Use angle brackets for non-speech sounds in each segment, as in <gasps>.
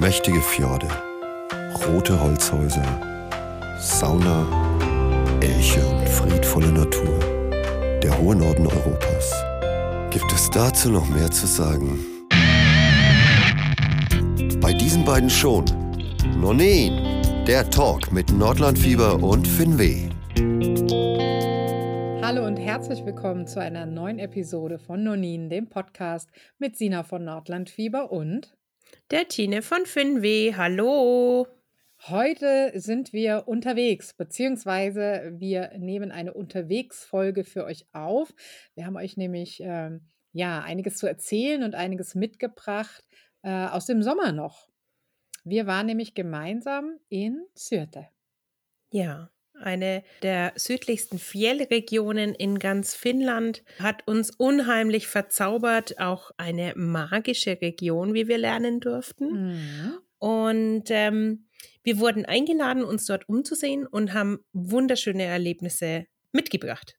Mächtige Fjorde, rote Holzhäuser, Sauna, Elche und friedvolle Natur. Der hohe Norden Europas. Gibt es dazu noch mehr zu sagen? Bei diesen beiden schon. Nonin, der Talk mit Nordlandfieber und Finweh. Hallo und herzlich willkommen zu einer neuen Episode von Nonin, dem Podcast mit Sina von Nordlandfieber und der Tine von Finweh. Hallo. Heute sind wir unterwegs, beziehungsweise wir nehmen eine Unterwegsfolge für euch auf. Wir haben euch nämlich ähm, ja einiges zu erzählen und einiges mitgebracht äh, aus dem Sommer noch. Wir waren nämlich gemeinsam in Syrte. Ja, eine der südlichsten Fjellregionen in ganz Finnland, hat uns unheimlich verzaubert, auch eine magische Region, wie wir lernen durften. Mhm. Und ähm, wir wurden eingeladen, uns dort umzusehen und haben wunderschöne Erlebnisse mitgebracht.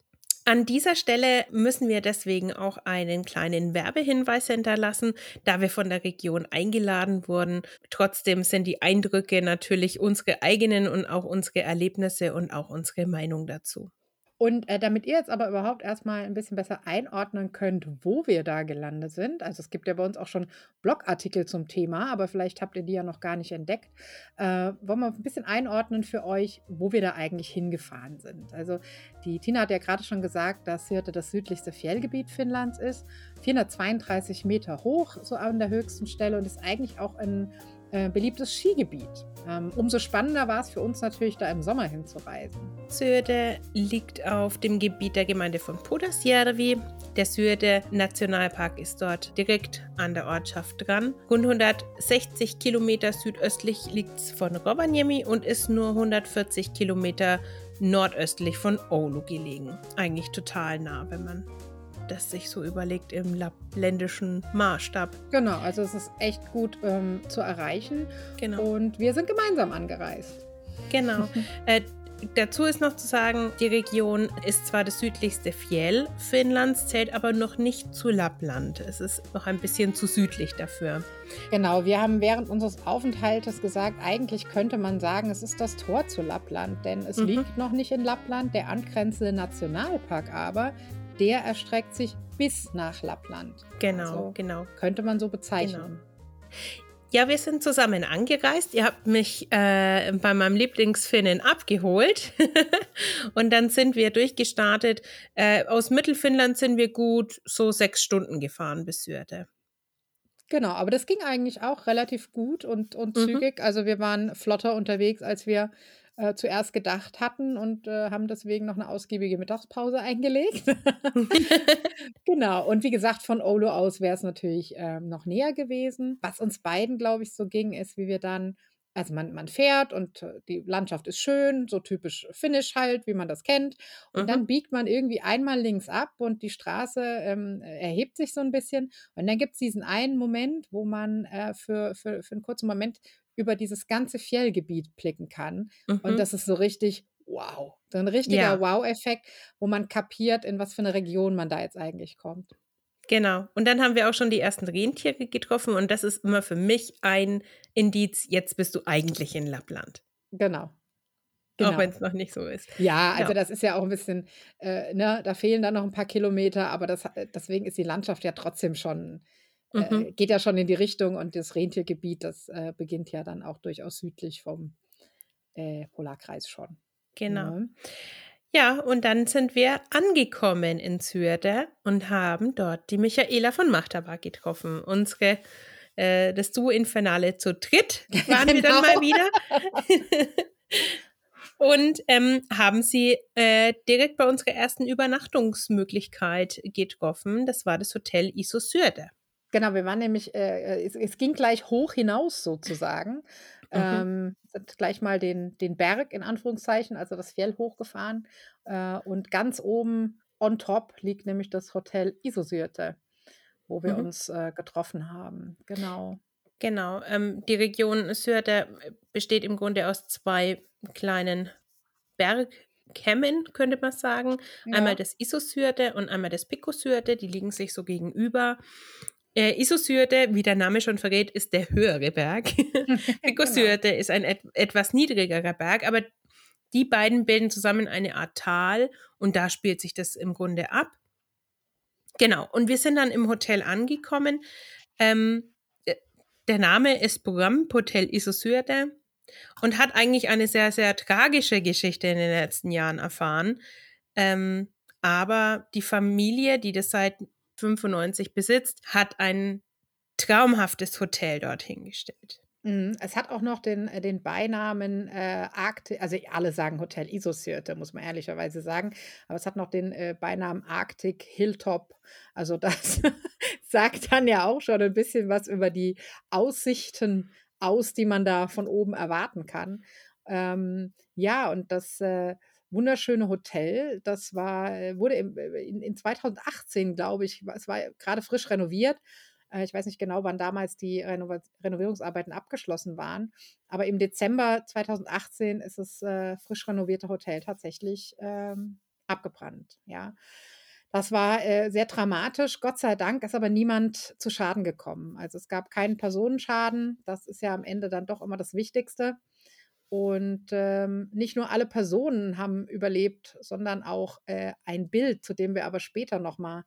An dieser Stelle müssen wir deswegen auch einen kleinen Werbehinweis hinterlassen, da wir von der Region eingeladen wurden. Trotzdem sind die Eindrücke natürlich unsere eigenen und auch unsere Erlebnisse und auch unsere Meinung dazu. Und äh, damit ihr jetzt aber überhaupt erstmal ein bisschen besser einordnen könnt, wo wir da gelandet sind, also es gibt ja bei uns auch schon Blogartikel zum Thema, aber vielleicht habt ihr die ja noch gar nicht entdeckt, äh, wollen wir ein bisschen einordnen für euch, wo wir da eigentlich hingefahren sind. Also die Tina hat ja gerade schon gesagt, dass Syrte das südlichste Fjellgebiet Finnlands ist, 432 Meter hoch, so an der höchsten Stelle und ist eigentlich auch ein äh, beliebtes Skigebiet. Ähm, umso spannender war es für uns natürlich, da im Sommer hinzureisen. Syrde liegt auf dem Gebiet der Gemeinde von Pudasjärvi. Der Syrde Nationalpark ist dort direkt an der Ortschaft dran. Rund 160 Kilometer südöstlich liegt es von Rovaniemi und ist nur 140 Kilometer nordöstlich von Oulu gelegen. Eigentlich total nah, wenn man das sich so überlegt im ländischen Maßstab. Genau, also es ist echt gut ähm, zu erreichen. Genau. Und wir sind gemeinsam angereist. Genau. <laughs> äh, Dazu ist noch zu sagen, die Region ist zwar das südlichste Fjell Finnlands, zählt aber noch nicht zu Lappland. Es ist noch ein bisschen zu südlich dafür. Genau, wir haben während unseres Aufenthaltes gesagt, eigentlich könnte man sagen, es ist das Tor zu Lappland, denn es mhm. liegt noch nicht in Lappland. Der angrenzende Nationalpark aber der erstreckt sich bis nach Lappland. Genau, also genau. Könnte man so bezeichnen. Genau. Ja, wir sind zusammen angereist. Ihr habt mich äh, bei meinem Lieblingsfinnen abgeholt. <laughs> und dann sind wir durchgestartet. Äh, aus Mittelfinnland sind wir gut so sechs Stunden gefahren bis Syrte. Genau, aber das ging eigentlich auch relativ gut und, und mhm. zügig. Also wir waren flotter unterwegs, als wir äh, zuerst gedacht hatten und äh, haben deswegen noch eine ausgiebige Mittagspause <laughs> eingelegt. <laughs> genau. Und wie gesagt, von Olo aus wäre es natürlich ähm, noch näher gewesen. Was uns beiden, glaube ich, so ging, ist, wie wir dann also man, man fährt und äh, die Landschaft ist schön, so typisch Finnisch halt, wie man das kennt. Und mhm. dann biegt man irgendwie einmal links ab und die Straße ähm, erhebt sich so ein bisschen. Und dann gibt es diesen einen Moment, wo man äh, für, für, für einen kurzen Moment über dieses ganze Fjellgebiet blicken kann. Mhm. Und das ist so richtig wow. So ein richtiger ja. Wow-Effekt, wo man kapiert, in was für eine Region man da jetzt eigentlich kommt. Genau. Und dann haben wir auch schon die ersten Rentiere getroffen und das ist immer für mich ein Indiz, jetzt bist du eigentlich in Lappland. Genau. Genau. Auch wenn es noch nicht so ist. Ja, also ja. das ist ja auch ein bisschen, äh, ne, da fehlen dann noch ein paar Kilometer, aber das, äh, deswegen ist die Landschaft ja trotzdem schon äh, mhm. geht ja schon in die Richtung und das Rentiergebiet, das äh, beginnt ja dann auch durchaus südlich vom äh, Polarkreis schon. Genau. Ja. ja. und dann sind wir angekommen in Syrte und haben dort die Michaela von Machtabak getroffen. Unsere äh, das Duo Infernale zu dritt <laughs> waren genau. wir dann mal genau. wieder. <laughs> und ähm, haben sie äh, direkt bei unserer ersten Übernachtungsmöglichkeit getroffen. Das war das Hotel Iso Syrte. Genau, wir waren nämlich, äh, es, es, ging gleich hoch hinaus sozusagen. Mhm. Ähm, sind gleich mal den, den Berg in Anführungszeichen, also das Fjell hochgefahren. Äh, und ganz oben on top liegt nämlich das Hotel Isosyrte, wo wir mhm. uns äh, getroffen haben. Genau. Genau. Ähm, die Syrte besteht im Grunde aus zwei kleinen Bergkämmen, könnte man sagen. Ja. Einmal das Isosyrte und einmal das Picosyrte, die liegen sich so gegenüber. Äh, Isosyrte, wie der Name schon verrät, ist der höhere Berg. Picosyrte <laughs> <laughs> genau. ist ein et etwas niedrigerer Berg, aber die beiden bilden zusammen eine Art Tal und da spielt sich das im Grunde ab. Genau, und wir sind dann im Hotel angekommen. Ähm, äh, der Name ist Programm Hotel Isosyrte und hat eigentlich eine sehr, sehr tragische Geschichte in den letzten Jahren erfahren. Ähm, aber die Familie, die das seit 95 besitzt, hat ein traumhaftes Hotel dorthin gestellt. Mhm. Es hat auch noch den, äh, den Beinamen äh, Arctic, also alle sagen Hotel Isosirte, muss man ehrlicherweise sagen, aber es hat noch den äh, Beinamen Arctic Hilltop. Also das <laughs> sagt dann ja auch schon ein bisschen was über die Aussichten aus, die man da von oben erwarten kann. Ähm, ja, und das äh, wunderschöne Hotel, das war, äh, wurde äh, in, in 2018, glaube ich, es war gerade frisch renoviert äh, ich weiß nicht genau, wann damals die Renov Renovierungsarbeiten abgeschlossen waren. Aber im Dezember 2018 ist das äh, frisch renovierte Hotel tatsächlich ähm, abgebrannt. Ja. Das war äh, sehr dramatisch. Gott sei Dank ist aber niemand zu Schaden gekommen. Also es gab keinen Personenschaden. Das ist ja am Ende dann doch immer das Wichtigste. Und ähm, nicht nur alle Personen haben überlebt, sondern auch äh, ein Bild, zu dem wir aber später nochmal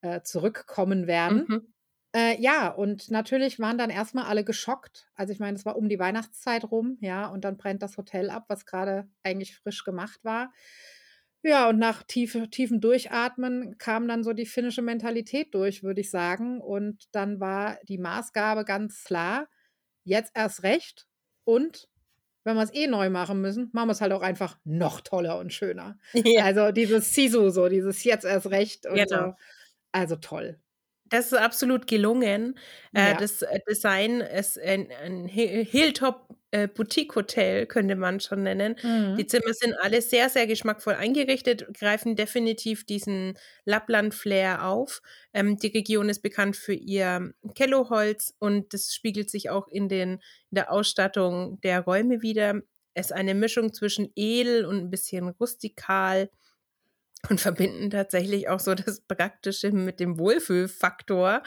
äh, zurückkommen werden. Mhm. Äh, ja, und natürlich waren dann erstmal alle geschockt. Also ich meine, es war um die Weihnachtszeit rum, ja, und dann brennt das Hotel ab, was gerade eigentlich frisch gemacht war. Ja, und nach tiefe, tiefem Durchatmen kam dann so die finnische Mentalität durch, würde ich sagen. Und dann war die Maßgabe ganz klar, jetzt erst recht. Und wenn wir es eh neu machen müssen, machen wir es halt auch einfach noch toller und schöner. <laughs> Ja. Also dieses Sisu, so dieses jetzt erst recht und genau. so. Also toll. Das ist absolut gelungen. Äh, ja. Das äh, Design ist ein, ein Hilltop äh, Boutique Hotel, könnte man schon nennen. Mhm. Die Zimmer sind alle sehr, sehr geschmackvoll eingerichtet, greifen definitiv diesen Lappland-Flair auf. Ähm, die Region ist bekannt für ihr Kelloholz und das spiegelt sich auch in, den, in der Ausstattung der Räume wieder. Es ist eine Mischung zwischen edel und ein bisschen rustikal und verbinden tatsächlich auch so das Praktische mit dem Wohlfühlfaktor.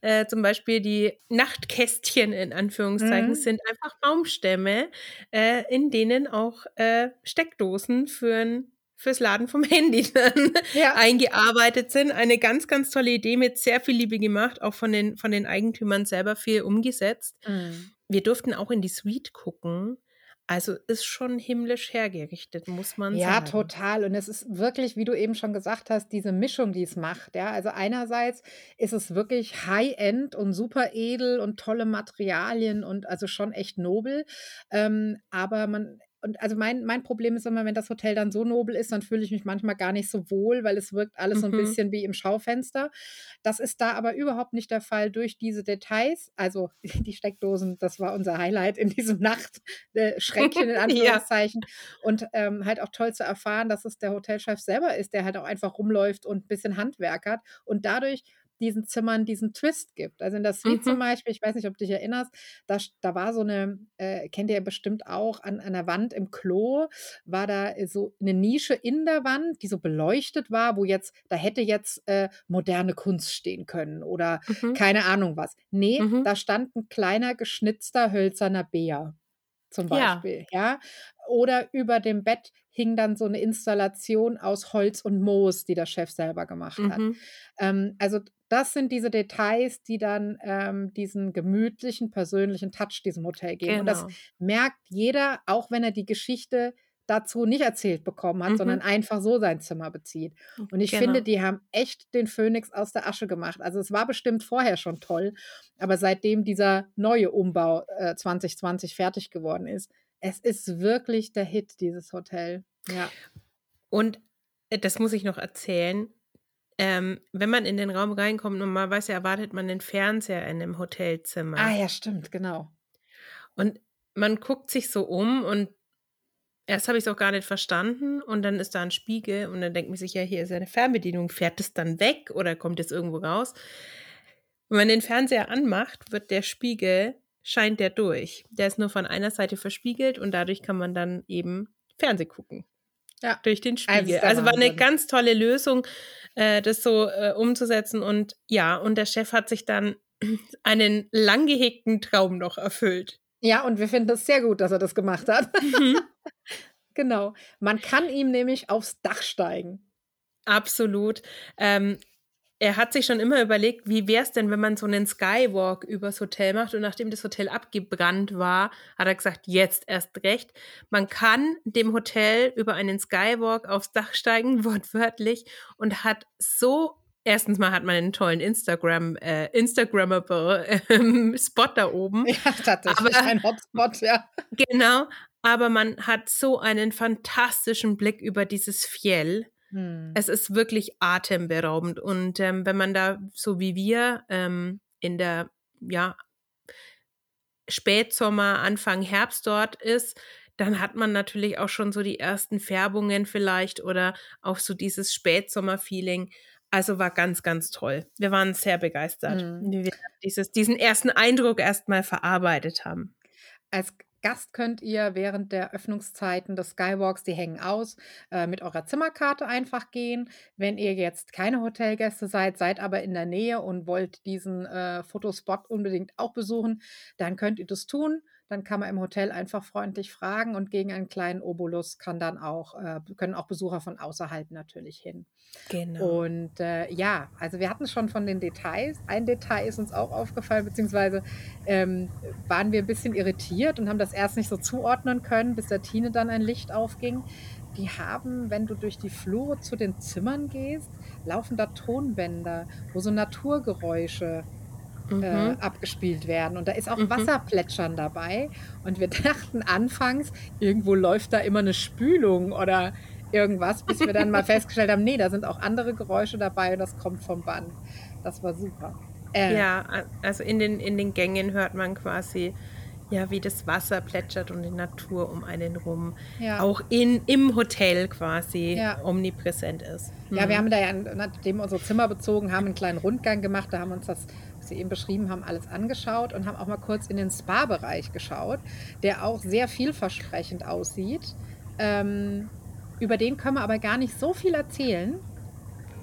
Äh, zum Beispiel die Nachtkästchen in Anführungszeichen mhm. sind einfach Baumstämme, äh, in denen auch äh, Steckdosen für fürs Laden vom <laughs> Handy dann ja. eingearbeitet sind. Eine ganz, ganz tolle Idee mit sehr viel Liebe gemacht, auch von den, von den Eigentümern selber viel umgesetzt. Mhm. Wir durften auch in die Suite gucken. Also ist schon himmlisch hergerichtet, muss man ja, sagen. Ja, total. Und es ist wirklich, wie du eben schon gesagt hast, diese Mischung, die es macht. Ja, also einerseits ist es wirklich High-End und super edel und tolle Materialien und also schon echt nobel. Ähm, aber man und also mein, mein Problem ist immer, wenn das Hotel dann so nobel ist, dann fühle ich mich manchmal gar nicht so wohl, weil es wirkt alles so ein mhm. bisschen wie im Schaufenster. Das ist da aber überhaupt nicht der Fall durch diese Details. Also <laughs> die Steckdosen, das war unser Highlight in diesem Nachtschränkchen in <laughs> Anführungszeichen. ja. Und ähm, halt auch toll zu erfahren, dass es der Hotelchef selber ist, der halt auch einfach rumläuft und ein bisschen Handwerk hat. Und dadurch diesen Zimmern diesen Twist gibt. Also in der Suite mhm. zum Beispiel, ich weiß nicht, ob du dich erinnerst, da, da war so eine, äh, kennt ihr ja bestimmt auch, an, an der Wand im Klo war da so eine Nische in der Wand, die so beleuchtet war, wo jetzt, da hätte jetzt äh, moderne Kunst stehen können oder mhm. keine Ahnung was. Nee, mhm. da stand ein kleiner geschnitzter hölzerner Bär zum Beispiel, ja. ja. Oder über dem Bett hing dann so eine Installation aus Holz und Moos, die der Chef selber gemacht hat. Mhm. Ähm, also das sind diese Details, die dann ähm, diesen gemütlichen, persönlichen Touch diesem Hotel geben. Genau. Und das genau. merkt jeder, auch wenn er die Geschichte dazu nicht erzählt bekommen hat, mhm. sondern einfach so sein Zimmer bezieht. Und ich genau. finde, die haben echt den Phönix aus der Asche gemacht. Also es war bestimmt vorher schon toll, aber seitdem dieser neue Umbau äh, 2020 fertig geworden ist, es ist wirklich der Hit, dieses Hotel. Ja. Und äh, das muss ich noch erzählen ähm, wenn man in den Raum reinkommt, normalerweise erwartet man den Fernseher in einem Hotelzimmer. Ah ja, stimmt, genau. Und man guckt sich so um und erst habe ich es auch gar nicht verstanden und dann ist da ein Spiegel und dann denkt man sich, ja, hier ist eine Fernbedienung, fährt es dann weg oder kommt es irgendwo raus? Wenn man den Fernseher anmacht, wird der Spiegel, scheint der durch. Der ist nur von einer Seite verspiegelt und dadurch kann man dann eben Fernseh gucken. Ja. Durch den Spiegel. Also war eine ganz tolle Lösung, äh, das so äh, umzusetzen. Und ja, und der Chef hat sich dann <clears throat> einen lang gehegten Traum noch erfüllt. Ja, und wir finden es sehr gut, dass er das gemacht hat. Mhm. <laughs> genau. Man kann ihm nämlich aufs Dach steigen. Absolut. Ähm, er hat sich schon immer überlegt, wie wäre es denn, wenn man so einen Skywalk übers Hotel macht. Und nachdem das Hotel abgebrannt war, hat er gesagt, jetzt erst recht. Man kann dem Hotel über einen Skywalk aufs Dach steigen, <laughs> wortwörtlich, und hat so Erstens mal hat man einen tollen Instagram, äh, Instagrammable äh, Spot da oben. Ja, tatsächlich aber, ein Hotspot, ja. Genau, aber man hat so einen fantastischen Blick über dieses Fjell. Hm. Es ist wirklich atemberaubend. Und ähm, wenn man da, so wie wir, ähm, in der, ja, Spätsommer, Anfang Herbst dort ist, dann hat man natürlich auch schon so die ersten Färbungen vielleicht oder auch so dieses Spätsommer-Feeling. Also war ganz, ganz toll. Wir waren sehr begeistert, mhm. wie wir dieses, diesen ersten Eindruck erstmal verarbeitet haben. Als Gast könnt ihr während der Öffnungszeiten des Skywalks, die hängen aus, äh, mit eurer Zimmerkarte einfach gehen. Wenn ihr jetzt keine Hotelgäste seid, seid aber in der Nähe und wollt diesen äh, Fotospot unbedingt auch besuchen, dann könnt ihr das tun. Dann kann man im Hotel einfach freundlich fragen und gegen einen kleinen Obolus kann dann auch, äh, können auch Besucher von außerhalb natürlich hin. Genau. Und äh, ja, also wir hatten schon von den Details. Ein Detail ist uns auch aufgefallen, beziehungsweise ähm, waren wir ein bisschen irritiert und haben das erst nicht so zuordnen können, bis der Tine dann ein Licht aufging. Die haben, wenn du durch die Flure zu den Zimmern gehst, laufen da Tonbänder, wo so Naturgeräusche mhm. äh, abgespielt werden. Und da ist auch mhm. Wasserplätschern dabei. Und wir <laughs> dachten anfangs, irgendwo läuft da immer eine Spülung oder irgendwas, bis wir dann mal <laughs> festgestellt haben, nee, da sind auch andere Geräusche dabei und das kommt vom Band. Das war super. Äh, ja, also in den, in den Gängen hört man quasi, ja, wie das Wasser plätschert und die Natur um einen rum ja. auch in, im Hotel quasi ja. omnipräsent ist. Ja, wir mhm. haben da ja, nachdem wir unsere Zimmer bezogen haben, einen kleinen Rundgang gemacht. Da haben wir uns das Sie eben beschrieben haben, alles angeschaut und haben auch mal kurz in den Spa-Bereich geschaut, der auch sehr vielversprechend aussieht. Ähm, über den können wir aber gar nicht so viel erzählen,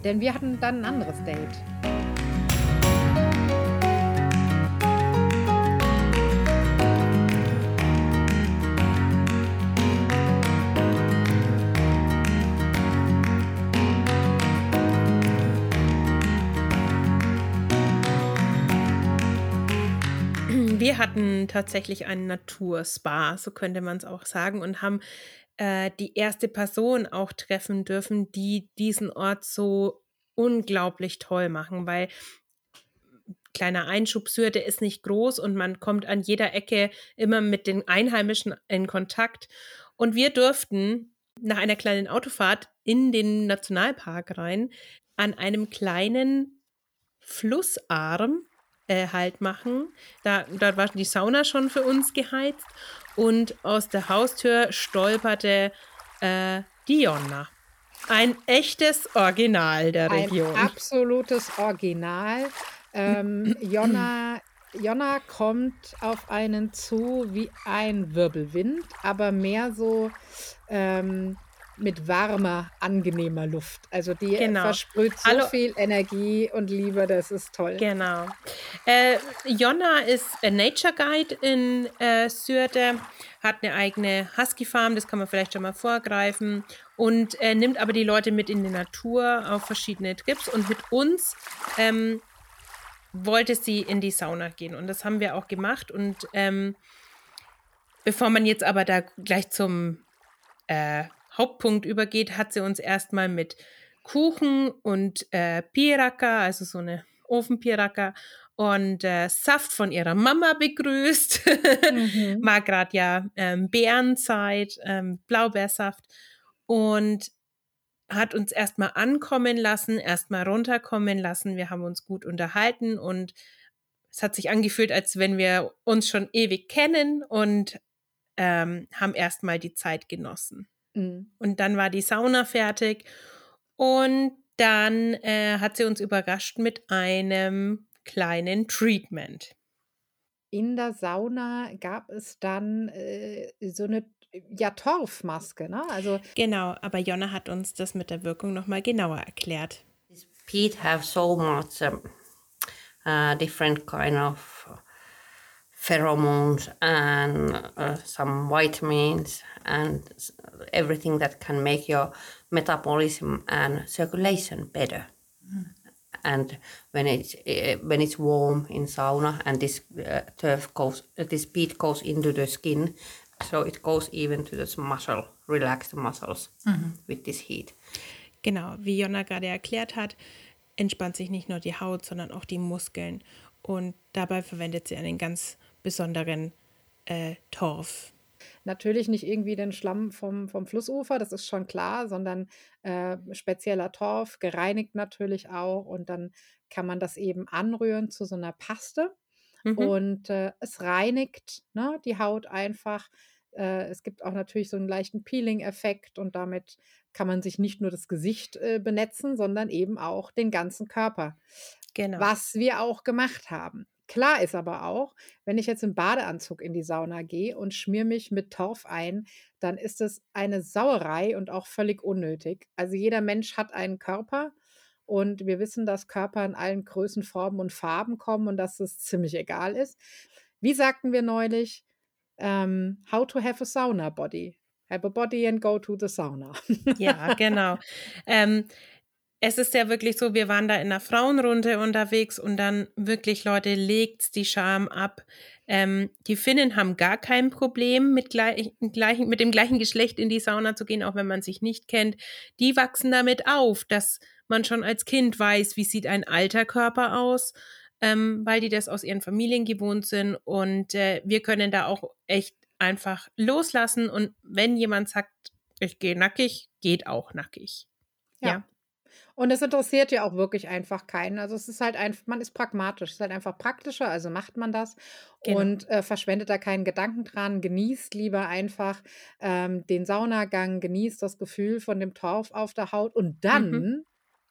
denn wir hatten dann ein anderes Date. Wir hatten tatsächlich einen Naturspa, so könnte man es auch sagen, und haben äh, die erste Person auch treffen dürfen, die diesen Ort so unglaublich toll machen, weil kleiner Einschub, Sürde ist nicht groß und man kommt an jeder Ecke immer mit den Einheimischen in Kontakt. Und wir durften nach einer kleinen Autofahrt in den Nationalpark rein an einem kleinen Flussarm äh, Halt machen. Da, dort war die Sauna schon für uns geheizt und aus der Haustür stolperte äh, die Jonna. Ein echtes Original der Region. Ein absolutes Original. Ähm, <clears throat> Jonna, Jonna kommt auf einen zu wie ein Wirbelwind, aber mehr so ähm, mit warmer, angenehmer Luft. Also die genau. versprüht so Hallo. viel Energie und Liebe, das ist toll. Genau. Äh, Jonna ist ein Nature Guide in äh, Sürde, hat eine eigene Husky Farm, das kann man vielleicht schon mal vorgreifen und äh, nimmt aber die Leute mit in die Natur auf verschiedene Trips und mit uns ähm, wollte sie in die Sauna gehen und das haben wir auch gemacht und ähm, bevor man jetzt aber da gleich zum äh, Hauptpunkt übergeht, hat sie uns erstmal mit Kuchen und äh, Piraka, also so eine Ofenpiraka und äh, Saft von ihrer Mama begrüßt. Mhm. <laughs> War gerade ja ähm, Bärenzeit, ähm, Blaubeersaft und hat uns erstmal ankommen lassen, erstmal runterkommen lassen. Wir haben uns gut unterhalten und es hat sich angefühlt, als wenn wir uns schon ewig kennen und ähm, haben erstmal die Zeit genossen. Mhm. Und dann war die Sauna fertig und dann äh, hat sie uns überrascht mit einem kleinen Treatment. In der Sauna gab es dann äh, so eine ja, Torfmaske, ne? Also genau, aber Jonna hat uns das mit der Wirkung nochmal genauer erklärt. Peat have so much um, uh, different kind of pheromones and uh, some vitamins and everything that can make your metabolism and circulation better. Mm. And when it's uh, when it's warm in sauna and this uh, turf goes, uh, this peat goes into the skin, so it goes even to the muscle, relax the muscles mhm. with this heat. Genau, wie Jonna gerade erklärt hat, entspannt sich nicht nur die Haut, sondern auch die Muskeln. Und dabei verwendet sie einen ganz besonderen äh, Torf. Natürlich nicht irgendwie den Schlamm vom, vom Flussufer, das ist schon klar, sondern äh, spezieller Torf, gereinigt natürlich auch. Und dann kann man das eben anrühren zu so einer Paste. Mhm. Und äh, es reinigt ne, die Haut einfach. Äh, es gibt auch natürlich so einen leichten Peeling-Effekt und damit kann man sich nicht nur das Gesicht äh, benetzen, sondern eben auch den ganzen Körper. Genau. Was wir auch gemacht haben. Klar ist aber auch, wenn ich jetzt im Badeanzug in die Sauna gehe und schmier mich mit Torf ein, dann ist es eine Sauerei und auch völlig unnötig. Also jeder Mensch hat einen Körper und wir wissen, dass Körper in allen Größen, Formen und Farben kommen und dass es ziemlich egal ist. Wie sagten wir neulich? Um, how to have a sauna body. Have a body and go to the sauna. Ja, genau. <laughs> ähm, es ist ja wirklich so, wir waren da in einer Frauenrunde unterwegs und dann wirklich, Leute, legt's die Scham ab. Ähm, die Finnen haben gar kein Problem, mit, gleich, gleich, mit dem gleichen Geschlecht in die Sauna zu gehen, auch wenn man sich nicht kennt. Die wachsen damit auf, dass man schon als Kind weiß, wie sieht ein alter Körper aus, ähm, weil die das aus ihren Familien gewohnt sind. Und äh, wir können da auch echt einfach loslassen. Und wenn jemand sagt, ich gehe nackig, geht auch nackig. ja. ja. Und es interessiert ja auch wirklich einfach keinen. Also es ist halt einfach, man ist pragmatisch, es ist halt einfach praktischer, also macht man das genau. und äh, verschwendet da keinen Gedanken dran, genießt lieber einfach ähm, den Saunagang, genießt das Gefühl von dem Torf auf der Haut und dann mhm.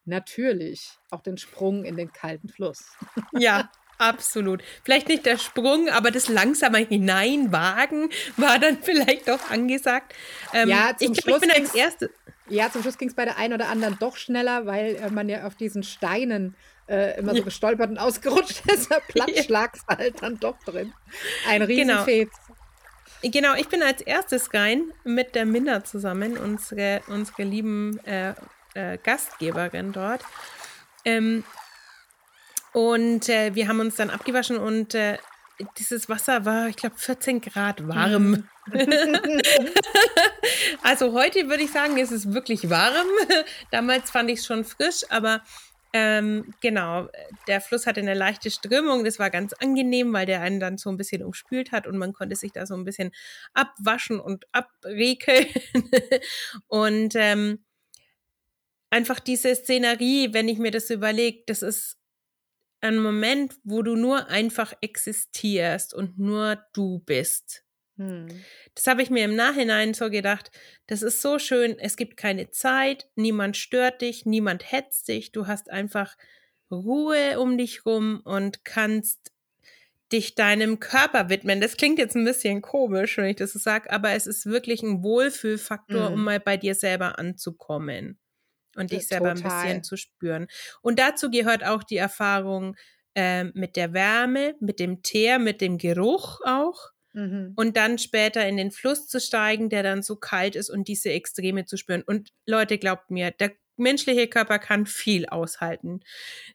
natürlich auch den Sprung in den kalten Fluss. Ja, <laughs> Absolut. Vielleicht nicht der Sprung, aber das langsame Hineinwagen war dann <laughs> vielleicht doch angesagt. Ähm, ja, zum ich, Schluss ich bin als Erste. Ja, zum Schluss ging es bei der einen oder anderen doch schneller, weil äh, man ja auf diesen Steinen äh, immer so gestolpert und ausgerutscht ist. <laughs> Platz lag's halt dann doch drin. Ein Riesenfetz. Genau. genau, ich bin als erstes rein mit der Minna zusammen, unsere, unsere lieben äh, äh, Gastgeberin dort. Ähm, und äh, wir haben uns dann abgewaschen und äh, dieses Wasser war, ich glaube, 14 Grad warm. Mhm. <laughs> also heute würde ich sagen, ist es wirklich warm. <laughs> Damals fand ich es schon frisch, aber ähm, genau, der Fluss hatte eine leichte Strömung. Das war ganz angenehm, weil der einen dann so ein bisschen umspült hat und man konnte sich da so ein bisschen abwaschen und abrekeln. <laughs> und ähm, einfach diese Szenerie, wenn ich mir das überlege, das ist ein Moment, wo du nur einfach existierst und nur du bist. Hm. Das habe ich mir im Nachhinein so gedacht. Das ist so schön. Es gibt keine Zeit, niemand stört dich, niemand hetzt dich. Du hast einfach Ruhe um dich rum und kannst dich deinem Körper widmen. Das klingt jetzt ein bisschen komisch, wenn ich das so sage, aber es ist wirklich ein Wohlfühlfaktor, mhm. um mal bei dir selber anzukommen und dich selber Total. ein bisschen zu spüren. Und dazu gehört auch die Erfahrung äh, mit der Wärme, mit dem Teer, mit dem Geruch auch. Mhm. Und dann später in den Fluss zu steigen, der dann so kalt ist und diese Extreme zu spüren. Und Leute, glaubt mir, der menschliche Körper kann viel aushalten.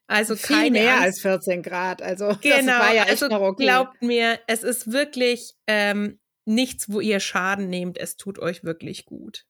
Also viel mehr Angst. als 14 Grad. Also <laughs> genau, ja also okay. glaubt mir, es ist wirklich ähm, nichts, wo ihr Schaden nehmt. Es tut euch wirklich gut.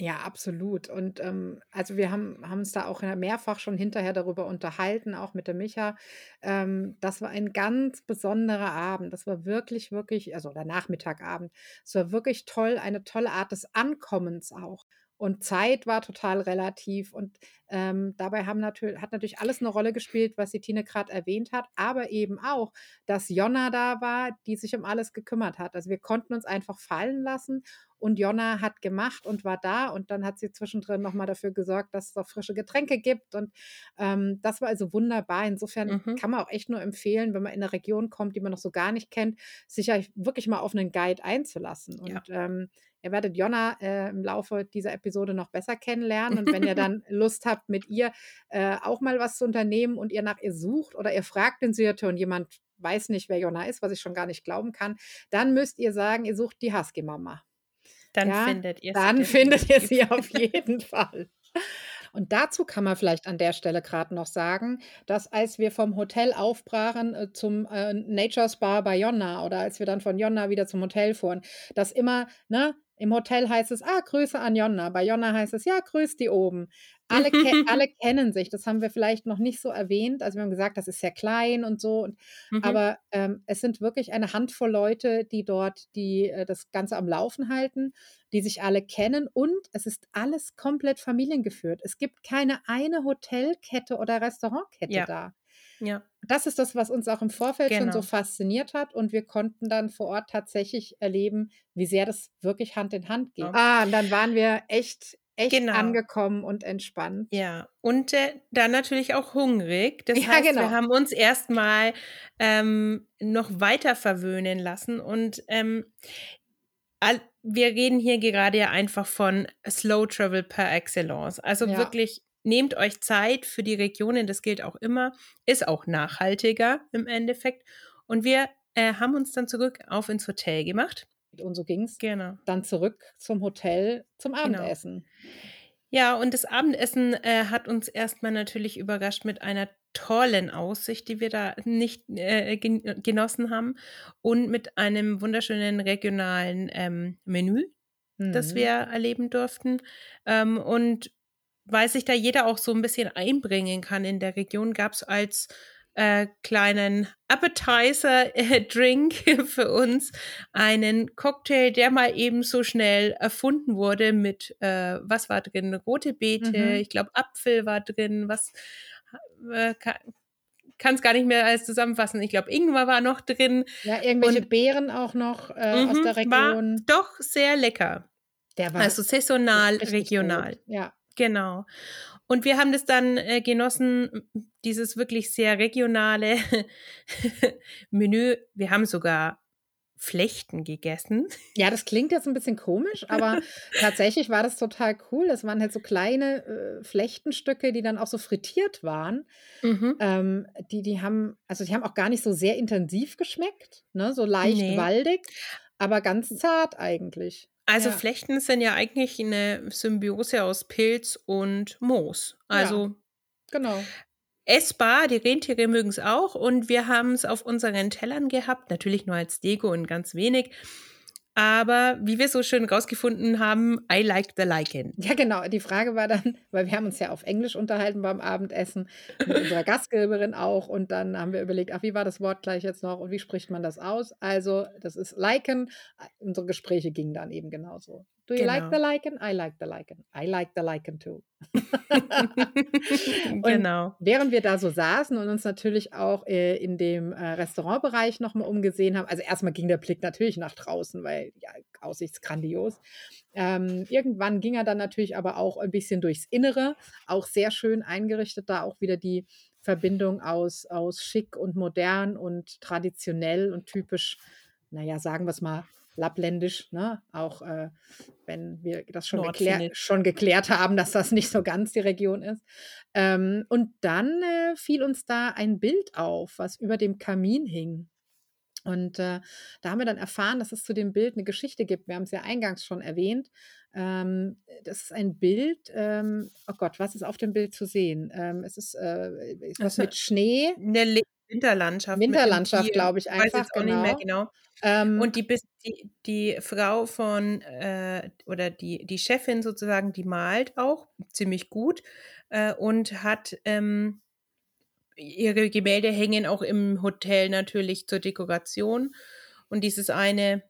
Ja, absolut. Und ähm, also wir haben, haben uns da auch mehrfach schon hinterher darüber unterhalten, auch mit der Micha. Ähm, das war ein ganz besonderer Abend. Das war wirklich, wirklich, also der Nachmittagabend. Es war wirklich toll, eine tolle Art des Ankommens auch. Und Zeit war total relativ. Und ähm, dabei haben natürlich, hat natürlich alles eine Rolle gespielt, was die Tine gerade erwähnt hat, aber eben auch, dass Jonna da war, die sich um alles gekümmert hat. Also wir konnten uns einfach fallen lassen und Jonna hat gemacht und war da und dann hat sie zwischendrin nochmal dafür gesorgt, dass es auch frische Getränke gibt. Und ähm, das war also wunderbar. Insofern mhm. kann man auch echt nur empfehlen, wenn man in eine Region kommt, die man noch so gar nicht kennt, sich ja wirklich mal auf einen Guide einzulassen. Und ja. ähm, ihr werdet Jonna äh, im Laufe dieser Episode noch besser kennenlernen. Und wenn ihr <laughs> dann Lust habt, mit ihr äh, auch mal was zu unternehmen und ihr nach ihr sucht oder ihr fragt den Syrier und jemand weiß nicht, wer Jonna ist, was ich schon gar nicht glauben kann, dann müsst ihr sagen, ihr sucht die Husky-Mama. Dann ja, findet ihr sie. Dann findet ihr sie <laughs> auf jeden Fall. Und dazu kann man vielleicht an der Stelle gerade noch sagen, dass als wir vom Hotel aufbrachen äh, zum äh, Nature Spa bei Jonna oder als wir dann von Jonna wieder zum Hotel fuhren, dass immer, ne, im Hotel heißt es, ah, Grüße an Jonna. Bei Jonna heißt es, ja, grüß die oben. Alle, ke <laughs> alle kennen sich. Das haben wir vielleicht noch nicht so erwähnt. Also wir haben gesagt, das ist sehr klein und so. Und, mhm. Aber ähm, es sind wirklich eine Handvoll Leute, die dort die, äh, das Ganze am Laufen halten, die sich alle kennen. Und es ist alles komplett familiengeführt. Es gibt keine eine Hotelkette oder Restaurantkette ja. da. Ja. Das ist das, was uns auch im Vorfeld genau. schon so fasziniert hat. Und wir konnten dann vor Ort tatsächlich erleben, wie sehr das wirklich Hand in Hand geht. Ja. Ah, und dann waren wir echt echt genau. angekommen und entspannt. Ja, und äh, dann natürlich auch hungrig. <laughs> Das ja, heißt, genau. wir haben uns erstmal ähm, noch weiter verwöhnen lassen und ähm, all, wir reden hier gerade ja einfach von Slow Travel per Excellence. Also ja. wirklich nehmt euch Zeit für die Regionen, das gilt auch immer, ist auch nachhaltiger im Endeffekt. Und wir äh, haben uns dann zurück auf ins Hotel gemacht. Und so ging es genau. dann zurück zum Hotel zum genau. Abendessen. Genau. Ja, und das Abendessen äh, hat uns erstmal natürlich überrascht mit einer tollen Aussicht, die wir da nicht äh, gen genossen haben und mit einem wunderschönen regionalen ähm, Menü, mhm. das wir erleben durften. Ähm, und weil sich da jeder auch so ein bisschen einbringen kann in der Region, gab es als äh, kleinen Appetizer-Drink äh, <laughs> für uns einen Cocktail, der mal eben so schnell erfunden wurde mit, äh, was war drin? Rote Beete, mhm. ich glaube Apfel war drin, was äh, kann es gar nicht mehr alles zusammenfassen. Ich glaube, Ingwer war noch drin. Ja, irgendwelche und, Beeren auch noch äh, aus mhm, der Region. War doch sehr lecker. Der war also saisonal, regional. Gut. Ja. Genau. Und wir haben das dann äh, genossen, dieses wirklich sehr regionale <laughs> Menü. Wir haben sogar Flechten gegessen. Ja, das klingt jetzt ein bisschen komisch, aber <laughs> tatsächlich war das total cool. Es waren halt so kleine äh, Flechtenstücke, die dann auch so frittiert waren. Mhm. Ähm, die, die haben, also die haben auch gar nicht so sehr intensiv geschmeckt, ne? so leicht nee. waldig, aber ganz zart eigentlich. Also ja. Flechten sind ja eigentlich eine Symbiose aus Pilz und Moos. Also ja, genau. Essbar, die Rentiere mögen es auch und wir haben es auf unseren Tellern gehabt, natürlich nur als Deko und ganz wenig. Aber wie wir so schön rausgefunden haben, I like the lichen. Ja, genau. Die Frage war dann, weil wir haben uns ja auf Englisch unterhalten beim Abendessen, mit unserer Gastgeberin auch. Und dann haben wir überlegt, ach, wie war das Wort gleich jetzt noch und wie spricht man das aus? Also, das ist liken. Unsere Gespräche gingen dann eben genauso. Do you genau. like the lichen? I like the lichen. I like the lichen too. <laughs> genau. Während wir da so saßen und uns natürlich auch äh, in dem äh, Restaurantbereich nochmal umgesehen haben, also erstmal ging der Blick natürlich nach draußen, weil ja, aussichtsgrandios. Ähm, irgendwann ging er dann natürlich aber auch ein bisschen durchs Innere, auch sehr schön eingerichtet, da auch wieder die Verbindung aus, aus schick und modern und traditionell und typisch, naja, sagen wir es mal, lappländisch, ne? auch äh, wenn wir das schon, geklär, schon, geklärt haben, dass das nicht so ganz die Region ist. Ähm, und dann äh, fiel uns da ein Bild auf, was über dem Kamin hing. Und äh, da haben wir dann erfahren, dass es zu dem Bild eine Geschichte gibt. Wir haben es ja eingangs schon erwähnt. Ähm, das ist ein Bild. Ähm, oh Gott, was ist auf dem Bild zu sehen? Ähm, es ist äh, was mit Schnee. Eine Winterlandschaft. Winterlandschaft, glaube ich, einfach. Weiß genau. nicht mehr genau. genau. Ähm, und die, die, die Frau von, äh, oder die, die Chefin sozusagen, die malt auch ziemlich gut äh, und hat ähm, ihre Gemälde hängen auch im Hotel natürlich zur Dekoration. Und dieses eine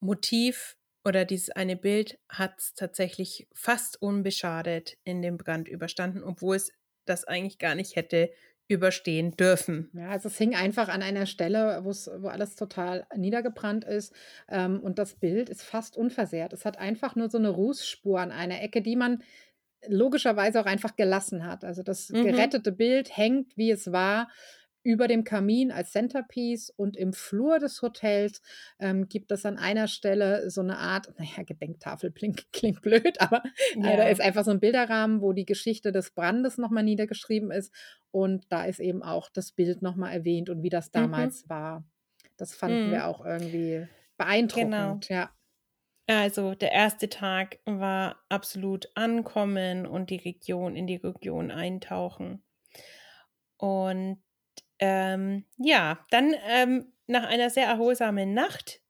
Motiv oder dieses eine Bild hat es tatsächlich fast unbeschadet in dem Brand überstanden, obwohl es das eigentlich gar nicht hätte überstehen dürfen. Ja, also es hing einfach an einer Stelle, wo alles total niedergebrannt ist ähm, und das Bild ist fast unversehrt. Es hat einfach nur so eine Rußspur an einer Ecke, die man logischerweise auch einfach gelassen hat. Also das mhm. gerettete Bild hängt, wie es war, über dem Kamin als Centerpiece und im Flur des Hotels ähm, gibt es an einer Stelle so eine Art, naja, Gedenktafel klingt, <laughs> klingt blöd, aber ja. äh, da ist einfach so ein Bilderrahmen, wo die Geschichte des Brandes nochmal niedergeschrieben ist und da ist eben auch das Bild nochmal erwähnt und wie das mhm. damals mhm. war. Das fanden mhm. wir auch irgendwie beeindruckend, genau. ja. Also der erste Tag war absolut ankommen und die Region in die Region eintauchen. Und ähm, ja, dann ähm, nach einer sehr erholsamen Nacht,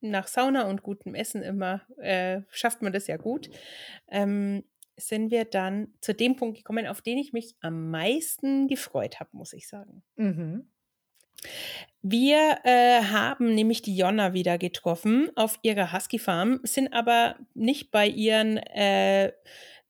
nach Sauna und gutem Essen immer, äh, schafft man das ja gut, ähm, sind wir dann zu dem Punkt gekommen, auf den ich mich am meisten gefreut habe, muss ich sagen. Mhm. Wir äh, haben nämlich die Jonna wieder getroffen auf ihrer Husky Farm, sind aber nicht bei ihren äh,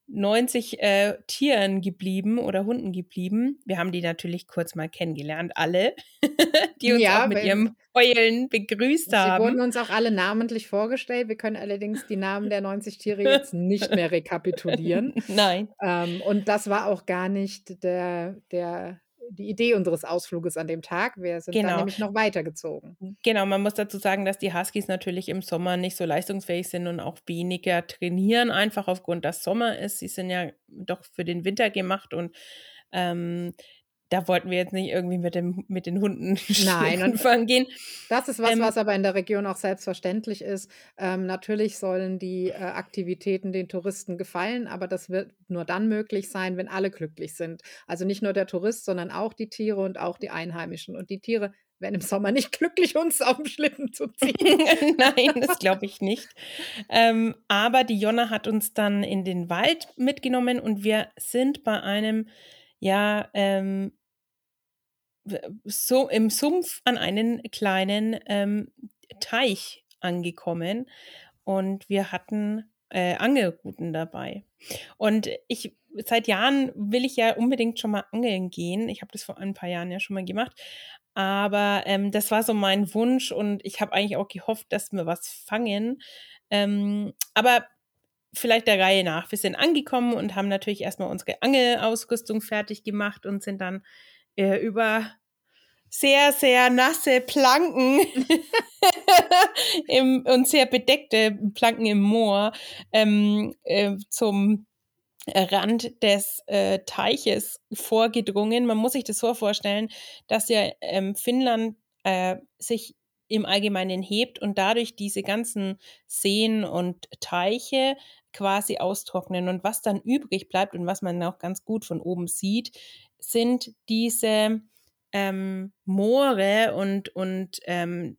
90 äh, Tieren geblieben oder Hunden geblieben. Wir haben die natürlich kurz mal kennengelernt, alle, <laughs> die uns ja, auch mit ihrem Heulen begrüßt sie haben. Sie wurden uns auch alle namentlich vorgestellt. Wir können allerdings die Namen der 90 Tiere jetzt <laughs> nicht mehr rekapitulieren. Nein. Ähm, und das war auch gar nicht der, der die Idee unseres Ausfluges an dem Tag. Wir sind genau. dann nämlich noch weitergezogen. Genau, man muss dazu sagen, dass die Huskies natürlich im Sommer nicht so leistungsfähig sind und auch weniger trainieren, einfach aufgrund, dass Sommer ist. Sie sind ja doch für den Winter gemacht und ähm, da wollten wir jetzt nicht irgendwie mit, dem, mit den Hunden <laughs> Nein, anfangen gehen. Das ist was, ähm, was aber in der Region auch selbstverständlich ist. Ähm, natürlich sollen die äh, Aktivitäten den Touristen gefallen, aber das wird nur dann möglich sein, wenn alle glücklich sind. Also nicht nur der Tourist, sondern auch die Tiere und auch die Einheimischen. Und die Tiere werden im Sommer nicht <laughs> glücklich, uns auf dem Schlitten zu ziehen. <laughs> Nein, das glaube ich nicht. Ähm, aber die Jonna hat uns dann in den Wald mitgenommen und wir sind bei einem ja, ähm, so im Sumpf an einen kleinen ähm, Teich angekommen und wir hatten äh, Angelrouten dabei. Und ich seit Jahren will ich ja unbedingt schon mal angeln gehen. Ich habe das vor ein paar Jahren ja schon mal gemacht. Aber ähm, das war so mein Wunsch und ich habe eigentlich auch gehofft, dass wir was fangen. Ähm, aber vielleicht der Reihe nach. Wir sind angekommen und haben natürlich erstmal unsere Angelausrüstung fertig gemacht und sind dann äh, über sehr, sehr nasse Planken <laughs> im, und sehr bedeckte Planken im Moor ähm, äh, zum Rand des äh, Teiches vorgedrungen. Man muss sich das so vorstellen, dass ja ähm, Finnland äh, sich im Allgemeinen hebt und dadurch diese ganzen Seen und Teiche quasi austrocknen. Und was dann übrig bleibt und was man auch ganz gut von oben sieht, sind diese ähm, Moore und, und ähm,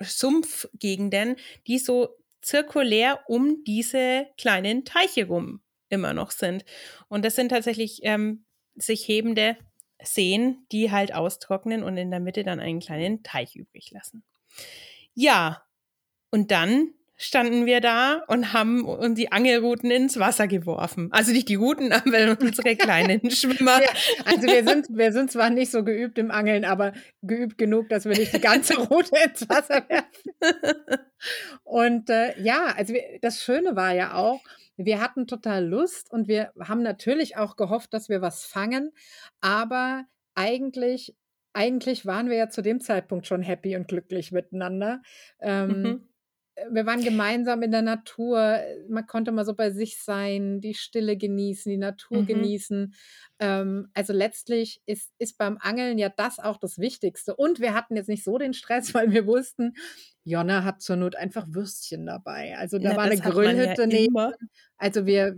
Sumpfgegenden, die so zirkulär um diese kleinen Teiche rum immer noch sind. Und das sind tatsächlich ähm, sich hebende Seen, die halt austrocknen und in der Mitte dann einen kleinen Teich übrig lassen. Ja, und dann standen wir da und haben uns die Angelruten ins Wasser geworfen. Also nicht die Ruten, <laughs> aber unsere kleinen <laughs> Schwimmer. Ja, also wir sind, wir sind zwar nicht so geübt im Angeln, aber geübt genug, dass wir nicht die ganze Rute ins Wasser werfen. Und äh, ja, also wir, das Schöne war ja auch, wir hatten total Lust und wir haben natürlich auch gehofft, dass wir was fangen, aber eigentlich eigentlich waren wir ja zu dem Zeitpunkt schon happy und glücklich miteinander. Ähm, mhm wir waren gemeinsam in der Natur, man konnte mal so bei sich sein, die Stille genießen, die Natur mhm. genießen. Ähm, also letztlich ist, ist beim Angeln ja das auch das Wichtigste. Und wir hatten jetzt nicht so den Stress, <laughs> weil wir wussten, Jonna hat zur Not einfach Würstchen dabei. Also da ja, war eine Grillhütte ja neben. Also wir,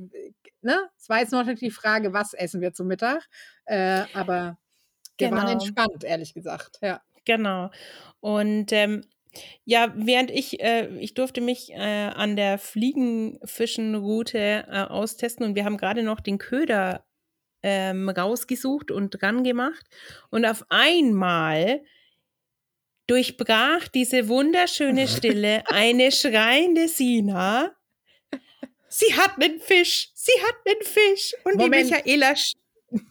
ne, es war jetzt noch die Frage, was essen wir zum Mittag. Äh, aber wir genau. waren entspannt, ehrlich gesagt. Ja. Genau. Und ähm, ja, während ich, äh, ich durfte mich äh, an der Fliegenfischenroute äh, austesten und wir haben gerade noch den Köder ähm, rausgesucht und dran gemacht. Und auf einmal durchbrach diese wunderschöne Stille eine schreiende Sina. Sie hat einen Fisch, sie hat einen Fisch. Und Moment. die Michaela.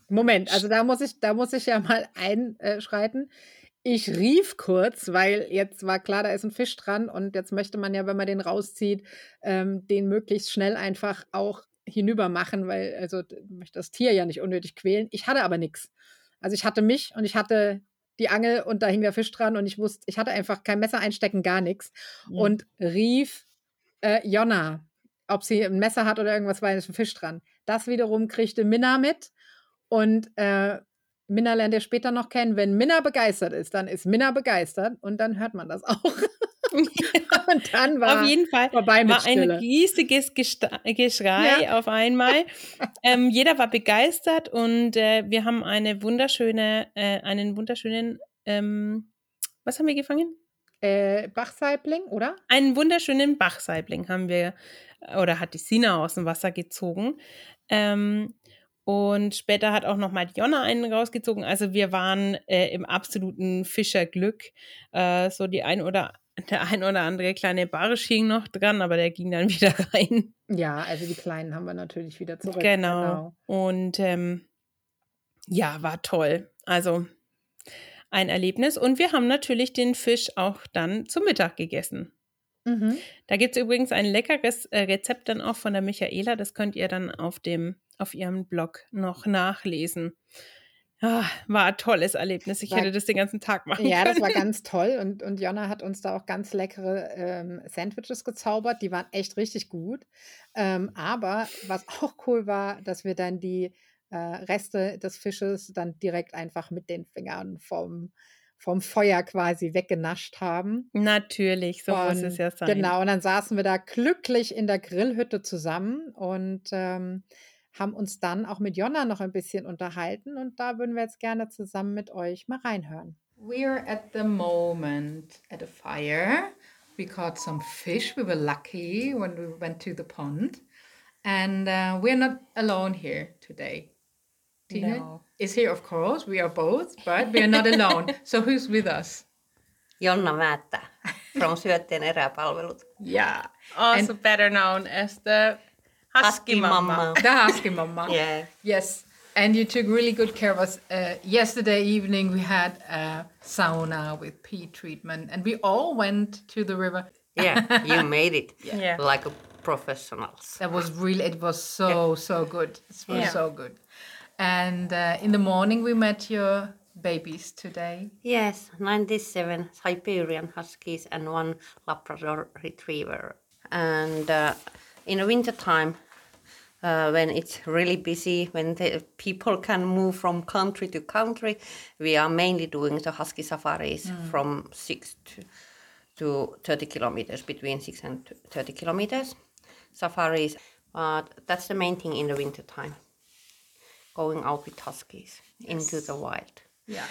Moment, also da muss ich, da muss ich ja mal einschreiten. Ich rief kurz, weil jetzt war klar, da ist ein Fisch dran und jetzt möchte man ja, wenn man den rauszieht, ähm, den möglichst schnell einfach auch hinüber machen, weil also möchte das Tier ja nicht unnötig quälen. Ich hatte aber nichts. Also ich hatte mich und ich hatte die Angel und da hing der Fisch dran und ich wusste, ich hatte einfach kein Messer einstecken, gar nichts. Mhm. Und rief äh, Jonna, ob sie ein Messer hat oder irgendwas, weil es ein Fisch dran. Das wiederum kriegte Minna mit und äh, Minna lernt ihr später noch kennen. Wenn Minna begeistert ist, dann ist Minna begeistert und dann hört man das auch. <laughs> <laughs> und dann war auf jeden Fall vorbei mit war ein riesiges Gesta- Geschrei auf einmal. <laughs> ähm, jeder war begeistert und äh, wir haben eine wunderschöne, äh, einen wunderschönen, ähm, was haben wir gefangen? Äh, Bachsaibling, oder? Einen wunderschönen Bachsaibling haben wir, oder hat die Sina aus dem Wasser gezogen. Ähm, und später hat auch noch mal die Jonna einen rausgezogen. Also wir waren äh, im absoluten Fischerglück. Äh, so die ein oder <laughs> der ein oder andere kleine Barsch hing noch dran, aber der ging dann <laughs> wieder rein. Ja, also die Kleinen haben wir natürlich wieder zurück. Genau. Und ähm, ja, war toll. Also ein Erlebnis. Und wir haben natürlich den Fisch auch dann zum Mittag gegessen. Mhm. Da gibt es übrigens ein leckeres äh, Rezept dann auch von der Michaela. Das könnt ihr dann auf dem, auf ihrem Blog noch nachlesen. Ah, war ein tolles Erlebnis. Ich War- hätte das den ganzen Tag machen Ja, das können. war ganz toll und, und Jonna hat uns da auch ganz leckere ähm, Sandwiches gezaubert. Die waren echt richtig gut. Ähm, aber was <laughs> auch cool war, dass wir dann die äh, Reste des Fisches dann direkt einfach mit den Fingern vom, vom Feuer quasi weggenascht haben. Natürlich, so muss es Und ja sein. Genau, und dann saßen wir da glücklich in der Grillhütte zusammen und ähm, haben uns dann auch mit Jonna noch ein bisschen unterhalten und da würden wir jetzt gerne zusammen mit euch mal reinhören. We're at the moment at a fire. We caught some fish. We were lucky when we went to the pond. And uh, we're not alone here today. Tina No. is here, of course. We are both, but we are not alone. <laughs> so who's with us? Jonna Määttä from Syötteen eräpalvelut. Yeah. Also better known as the Husky, Mama. The husky mama. <laughs> Yeah. Yes. And you took really good care of us. Uh, yesterday evening, we had a sauna with pee treatment, and we all went to the river. Yeah, <laughs> you made it Yeah. like a professionals. That was really, it was so, so good. It was Yeah. so good. And uh, in the morning, we met your babies today. Yes, 97 Siberian Huskies and one Labrador Retriever. And uh, in the winter time, uh, when it's really busy, when the people can move from country to country, we are mainly doing the husky safaris from six to, to 30 kilometers, between six and 30 kilometers safaris. But that's the main thing in the winter time, going out with huskies into the wild Yeah.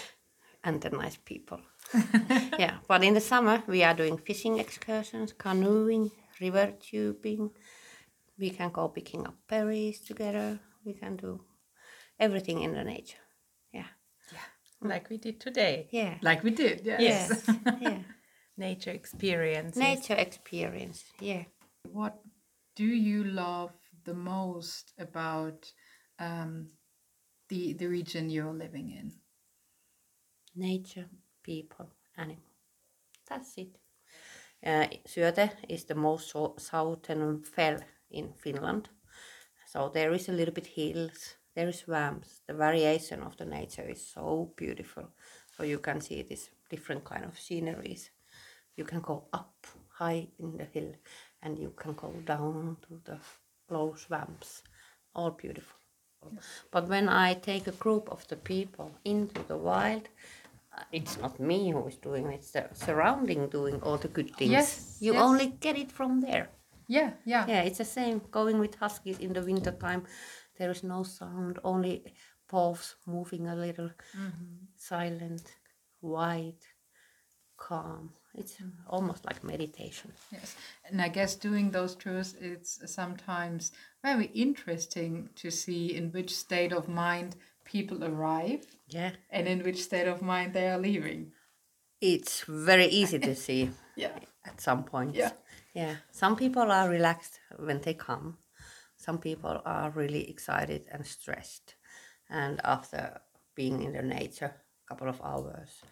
and the nice people. <laughs> yeah, but in the summer we are doing fishing excursions, canoeing, river tubing. We can go picking up berries together. We can do everything in the nature. Yeah, yeah Like we did today. yeah, Like we did, yes. Yes. <laughs> yeah. Nature experience. Nature experience. Yeah. What do you love the most about um, the, the region you're living in? Nature, people, animal. That's it. Uh, Syöte is the most so- southern fell in Finland. So there is a little bit hills, there is swamps. The variation of the nature is so beautiful. So you can see these different kind of sceneries. You can go up high in the hill and you can go down to the low swamps. All beautiful. But when I take a group of the people into the wild, uh, it's not me who is doing it, it's the surrounding doing all the good things. Yes, You yes. only get it from there. Yeah, yeah. Yeah, it's the same going with huskies in the winter time. There is no sound, only paws moving a little, mm-hmm. silent, white, calm. It's mm. almost like meditation. Yes, and I guess doing those tours, it's sometimes very interesting to see in which state of mind people arrive Yeah. and in which state of mind they are leaving. It's very easy to <laughs> see Yeah, at some point. Yeah. Yeah. Some people are relaxed when they come. Some people are really excited and stressed. And after being in the nature a couple of hours,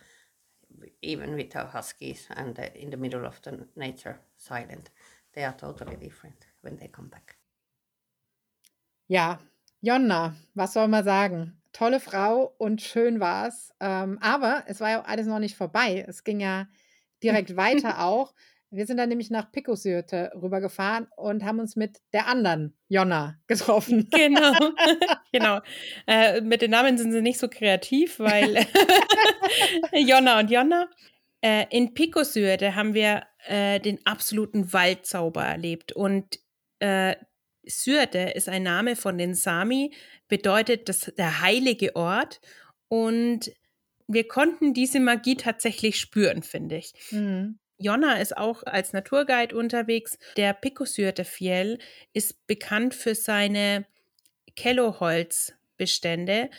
even with our huskies and in the middle of the nature, silent, they are totally different when they come back. Ja, Jonna, was soll man sagen? tolle Frau und schön war's. Ähm, aber es war ja alles noch nicht vorbei. Es ging ja direkt <laughs> weiter auch. Wir sind dann nämlich nach Picosyrte rübergefahren und haben uns mit der anderen Jonna <laughs> getroffen. Genau, <laughs> genau. Äh, mit den Namen sind sie nicht so kreativ, weil <laughs> Jonna und Jonna. Äh, in Picosyrte haben wir äh, den absoluten Waldzauber erlebt und äh, Syrte ist ein Name von den Sami, bedeutet das der heilige Ort und wir konnten diese Magie tatsächlich spüren, finde ich. Mhm. Jonna ist auch als Naturguide unterwegs. Der Picosyrte Fjell ist bekannt für seine Kelloholzbestände.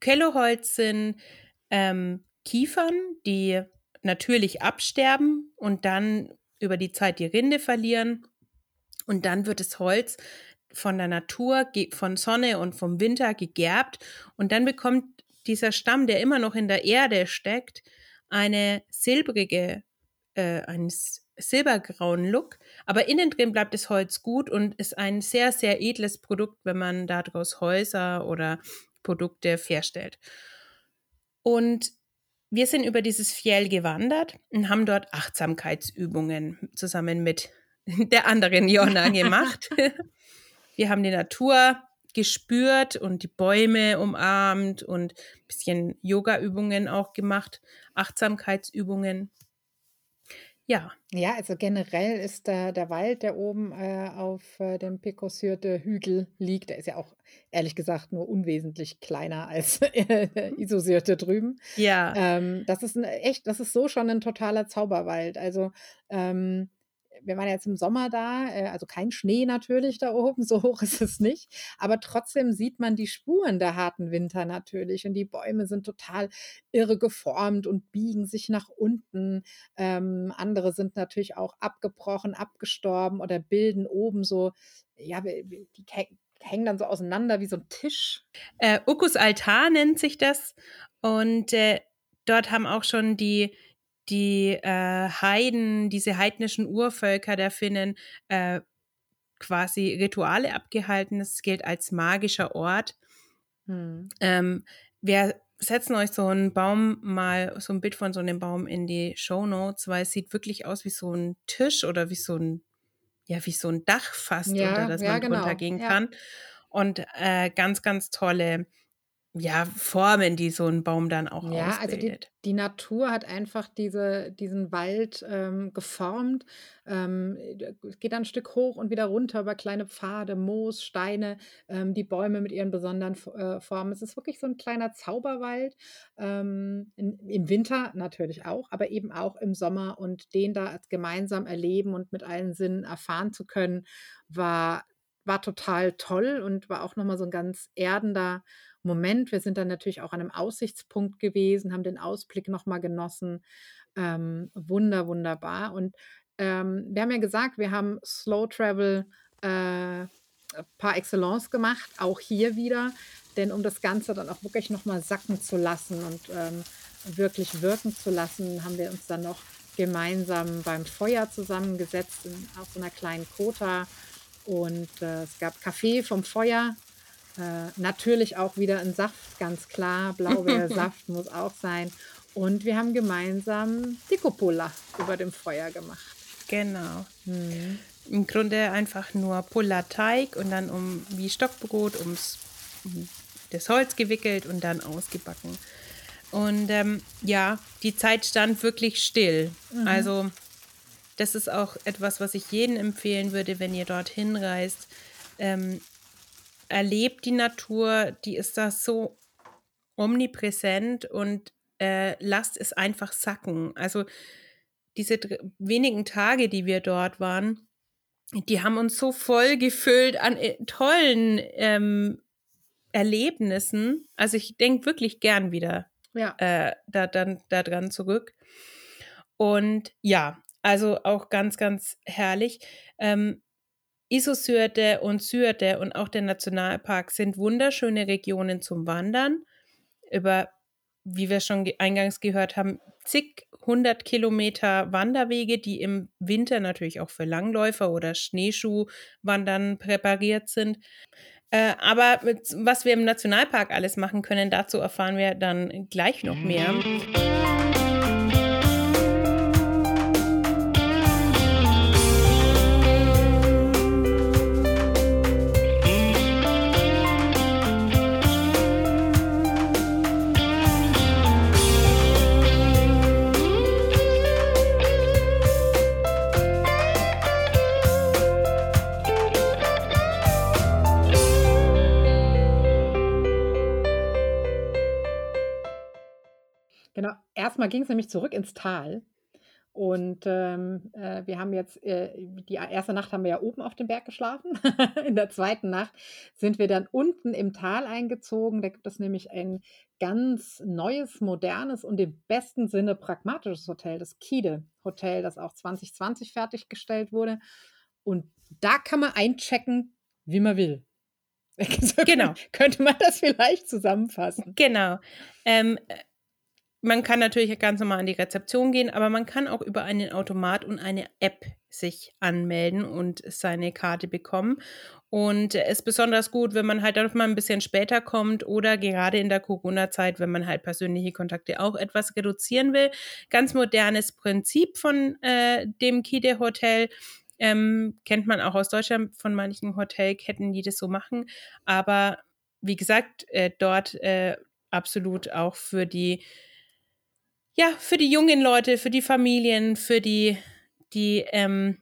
Kelloholz sind ähm, Kiefern, die natürlich absterben und dann über die Zeit die Rinde verlieren. Und dann wird das Holz von der Natur, von Sonne und vom Winter gegerbt. Und dann bekommt dieser Stamm, der immer noch in der Erde steckt, eine silbrige äh, einen silbergrauen Look, aber innen drin bleibt das Holz gut und ist ein sehr, sehr edles Produkt, wenn man daraus Häuser oder Produkte herstellt. Und wir sind über dieses Fjell gewandert und haben dort Achtsamkeitsübungen zusammen mit <laughs> der anderen Jonna gemacht. <laughs> wir haben die Natur gespürt und die Bäume umarmt und ein bisschen Yoga-Übungen auch gemacht, Achtsamkeitsübungen. Ja. Ja, also generell ist der, der Wald, der oben äh, auf äh, dem Picosyrte Hügel liegt, der ist ja auch ehrlich gesagt nur unwesentlich kleiner als <laughs> äh, Isosyrte drüben. Ja. Ähm, das ist ein, echt, das ist so schon ein totaler Zauberwald. Also ähm, wir waren jetzt im Sommer da, äh, also kein Schnee natürlich da oben, <laughs> so hoch ist es nicht, aber trotzdem sieht man die Spuren der harten Winter natürlich und die Bäume sind total irre geformt und biegen sich nach unten. Ähm, andere sind natürlich auch abgebrochen, abgestorben oder bilden oben so, ja, die hängen dann so auseinander wie so ein Tisch. Äh, Ukus Altar nennt sich das und äh, dort haben auch schon die die äh, Heiden, diese heidnischen Urvölker der Finnen, äh, quasi Rituale abgehalten. Es gilt als magischer Ort. Hm. Ähm, wir setzen euch so einen Baum mal, so ein Bild von so einem Baum in die Show Notes, weil es sieht wirklich aus wie so ein Tisch oder wie so ein, ja, wie so ein Dach fast, ja, unter das ja, man genau. runtergehen ja. kann. Und äh, ganz, ganz tolle ja, Formen, die so ein Baum dann auch ja, ausbildet. also die, die Natur hat einfach diese, diesen Wald ähm, geformt. Ähm, es geht dann ein Stück hoch und wieder runter über kleine Pfade, Moos, Steine, ähm, die Bäume mit ihren besonderen äh, Formen. Es ist wirklich so ein kleiner Zauberwald. Ähm, in, Im Winter natürlich auch, aber eben auch im Sommer. Und den da gemeinsam erleben und mit allen Sinnen erfahren zu können, war, war total toll und war auch nochmal so ein ganz erdender Moment. Wir sind dann natürlich auch an einem Aussichtspunkt gewesen, haben den Ausblick nochmal genossen. Ähm, wunder, wunderbar. Und ähm, wir haben ja gesagt, wir haben Slow Travel äh, par excellence gemacht, auch hier wieder. Denn um das Ganze dann auch wirklich nochmal sacken zu lassen und ähm, wirklich wirken zu lassen, haben wir uns dann noch gemeinsam beim Feuer zusammengesetzt, in, auf so einer kleinen Kota. Und äh, es gab Kaffee vom Feuer äh, natürlich auch wieder ein Saft, ganz klar. Blaubeersaft <laughs> muss auch sein. Und wir haben gemeinsam Dikopulla über dem Feuer gemacht. Genau. Mhm. Im Grunde einfach nur Pullerteig und dann um wie Stockbrot ums um das Holz gewickelt und dann ausgebacken. Und ähm, ja, die Zeit stand wirklich still. Mhm. Also das ist auch etwas, was ich jedem empfehlen würde, wenn ihr dorthin reist. Ähm, erlebt die Natur, die ist da so omnipräsent und äh, lasst es einfach sacken. Also diese wenigen Tage, die wir dort waren, die haben uns so voll gefüllt an äh, tollen ähm, Erlebnissen. Also ich denke wirklich gern wieder ja. äh, da, dann, da dran zurück. Und ja, also auch ganz, ganz herrlich. Ähm, Isosyrte und Syrte und auch der Nationalpark sind wunderschöne Regionen zum Wandern. Über, wie wir schon eingangs gehört haben, zig hundert Kilometer Wanderwege, die im Winter natürlich auch für Langläufer oder Schneeschuhwandern präpariert sind. Äh, aber mit, was wir im Nationalpark alles machen können, dazu erfahren wir dann gleich noch mehr. Erstmal ging es nämlich zurück ins Tal. Und ähm, äh, wir haben jetzt, äh, die erste Nacht haben wir ja oben auf dem Berg geschlafen. <laughs> In der zweiten Nacht sind wir dann unten im Tal eingezogen. Da gibt es nämlich ein ganz neues, modernes und im besten Sinne pragmatisches Hotel, das Kide Hotel, das auch 2020 fertiggestellt wurde. Und da kann man einchecken, wie man will. <laughs> So Genau. Könnte man das vielleicht zusammenfassen? Genau. Ähm, man kann natürlich ganz normal an die Rezeption gehen, aber man kann auch über einen Automat und eine App sich anmelden und seine Karte bekommen. Und es ist besonders gut, wenn man halt auch mal ein bisschen später kommt oder gerade in der Corona-Zeit, wenn man halt persönliche Kontakte auch etwas reduzieren will. Ganz modernes Prinzip von äh, dem Kide Hotel. Ähm, kennt man auch aus Deutschland von manchen Hotelketten, die das so machen. Aber wie gesagt, äh, dort äh, absolut auch für die ja, für die jungen Leute, für die Familien, für die, die ähm,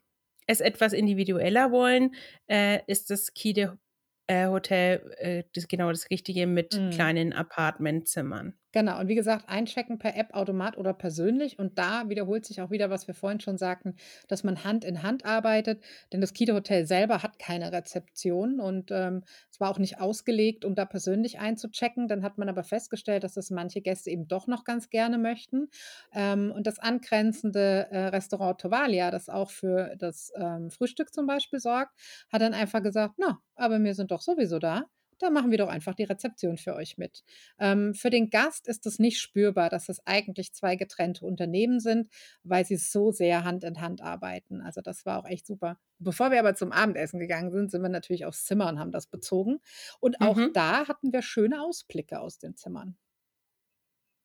es etwas individueller wollen, äh, ist das Kide äh, Hotel äh, das, genau das Richtige mit Mhm. kleinen Apartmentzimmern. Genau, und wie gesagt, einchecken per App, Automat oder persönlich. Und da wiederholt sich auch wieder, was wir vorhin schon sagten, dass man Hand in Hand arbeitet. Denn das Kita Hotel selber hat keine Rezeption und ähm, es war auch nicht ausgelegt, um da persönlich einzuchecken. Dann hat man aber festgestellt, dass das manche Gäste eben doch noch ganz gerne möchten. Ähm, und das angrenzende äh, Restaurant Tovalia, das auch für das ähm, Frühstück zum Beispiel sorgt, hat dann einfach gesagt, na, aber wir sind doch sowieso da. Da machen wir doch einfach die Rezeption für euch mit. Ähm, für den Gast ist es nicht spürbar, dass es eigentlich zwei getrennte Unternehmen sind, weil sie so sehr Hand in Hand arbeiten. Also das war auch echt super. Bevor wir aber zum Abendessen gegangen sind, sind wir natürlich aufs Zimmer und haben das bezogen. Und auch Mhm. da hatten wir schöne Ausblicke aus den Zimmern.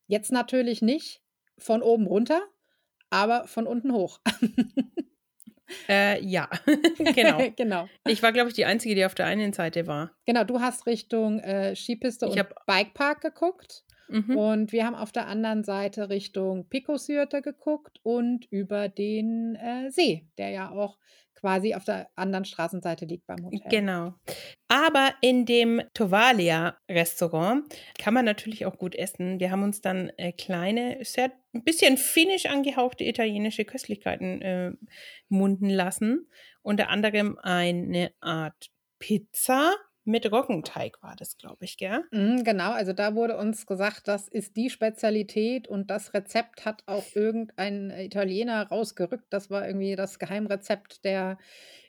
Jetzt natürlich nicht von oben runter, aber von unten hoch. <laughs> Äh, ja, <laughs> genau. genau. Ich war, glaube ich, die Einzige, die auf der einen Seite war. Genau, du hast Richtung äh, Skipiste Ich und Bikepark geguckt. Mhm. Und wir haben auf der anderen Seite Richtung Picosyrte geguckt und über den äh, See, der ja auch quasi auf der anderen Straßenseite liegt beim Hotel. Genau. Aber in dem Tovalia-Restaurant kann man natürlich auch gut essen. Wir haben uns dann äh, kleine, sehr ein bisschen finnisch angehauchte italienische Köstlichkeiten äh, munden lassen. Unter anderem eine Art Pizza mit Roggenteig war das, glaube ich, gell? Mhm, genau, also da wurde uns gesagt, das ist die Spezialität und das Rezept hat auch irgendein Italiener rausgerückt. Das war irgendwie das Geheimrezept der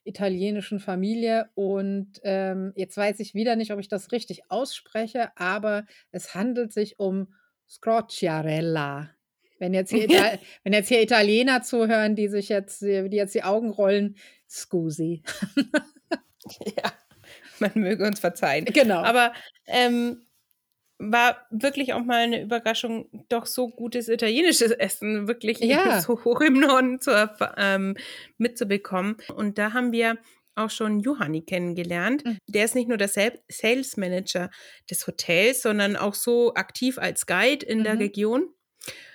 italienischen Familie. Und ähm, jetzt weiß ich wieder nicht, ob ich das richtig ausspreche, aber es handelt sich um Scrocciarella. Wenn jetzt hier, <laughs> Ital wenn jetzt hier Italiener zuhören, die sich jetzt, die jetzt die Augen rollen, scusi. <laughs> Ja, man möge uns verzeihen. Genau. Aber ähm, war wirklich auch mal eine Überraschung, doch so gutes italienisches Essen wirklich Ja. <laughs> so hoch im Norden zu, ähm, mitzubekommen. Und da haben wir auch schon Johanni kennengelernt. Mhm. Der ist nicht nur der Sales Manager des Hotels, sondern auch so aktiv als Guide in der Mhm. Region.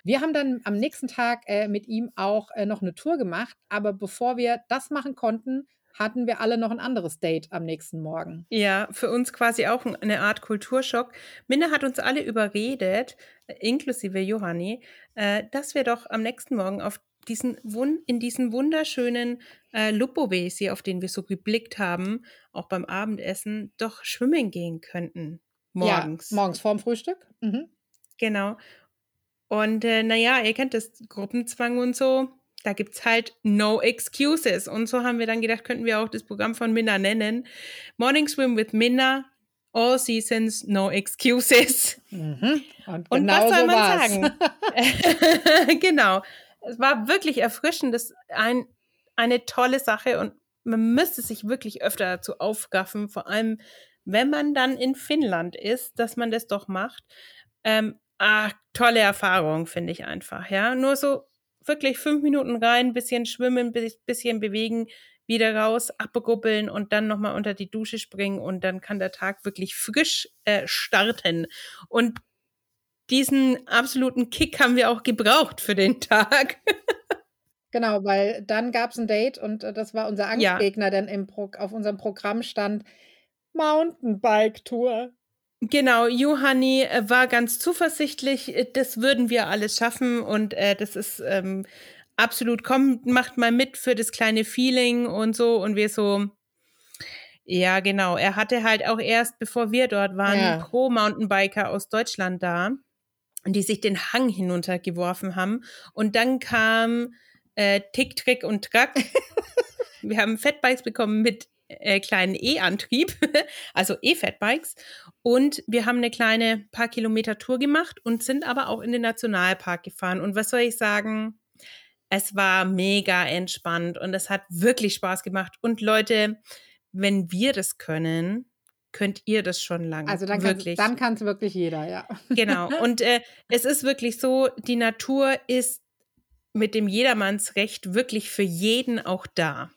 Wir haben dann am nächsten Tag äh, mit ihm auch äh, noch eine Tour gemacht, aber bevor wir das machen konnten, hatten wir alle noch ein anderes Date am nächsten Morgen. Ja, für uns quasi auch ein- eine Art Kulturschock. Minna hat uns alle überredet, inklusive Johanni, äh, dass wir doch am nächsten Morgen auf diesen in diesen wunderschönen äh, Lupowesi, auf den wir so geblickt haben, auch beim Abendessen, doch schwimmen gehen könnten. Morgens. Ja, morgens vorm Frühstück. Mhm. Genau. Und äh, naja, ihr kennt das Gruppenzwang und so. Da gibt es halt no excuses. Und so haben wir dann gedacht, könnten wir auch das Programm von Minna nennen. Morning Swim with Minna, all seasons, no excuses. Mhm. Und, Und genau was soll so man war's. sagen? <laughs> genau. Es war wirklich erfrischend. Das ist ein, eine tolle Sache und man müsste sich wirklich öfter dazu aufraffen, vor allem wenn man dann in Finnland ist, dass man das doch macht. Ähm, ah, tolle Erfahrung, finde ich einfach. Ja, nur so wirklich fünf Minuten rein, bisschen schwimmen, bisschen bewegen, wieder raus, abgruppeln und dann nochmal unter die Dusche springen und dann kann der Tag wirklich frisch äh, starten. Und diesen absoluten Kick haben wir auch gebraucht für den Tag. <laughs> Genau, weil dann gab es ein Date und äh, das war unser Angstgegner, ja. denn im Pro auf unserem Programm stand Mountainbike-Tour. Genau, Johanni äh, war ganz zuversichtlich, äh, das würden wir alles schaffen und äh, das ist ähm, absolut, kommt, macht mal mit für das kleine Feeling und so und wir so, ja genau, er hatte halt auch erst, bevor wir dort waren, ja. Pro-Mountainbiker aus Deutschland da, die sich den Hang hinuntergeworfen haben und dann kam äh, Tick, Trick und Track. <laughs> wir haben Fatbikes bekommen mit äh, kleinen E-Antrieb, <laughs> also E-Fatbikes. Und wir haben eine kleine paar Kilometer Tour gemacht und sind aber auch in den Nationalpark gefahren. Und was soll ich sagen? Es war mega entspannt und es hat wirklich Spaß gemacht. Und Leute, wenn wir das können, könnt ihr das schon lange. Also dann wirklich. dann kann es wirklich jeder, ja. Genau. <laughs> Und äh, es ist wirklich so, die Natur ist mit dem Jedermannsrecht wirklich für jeden auch da.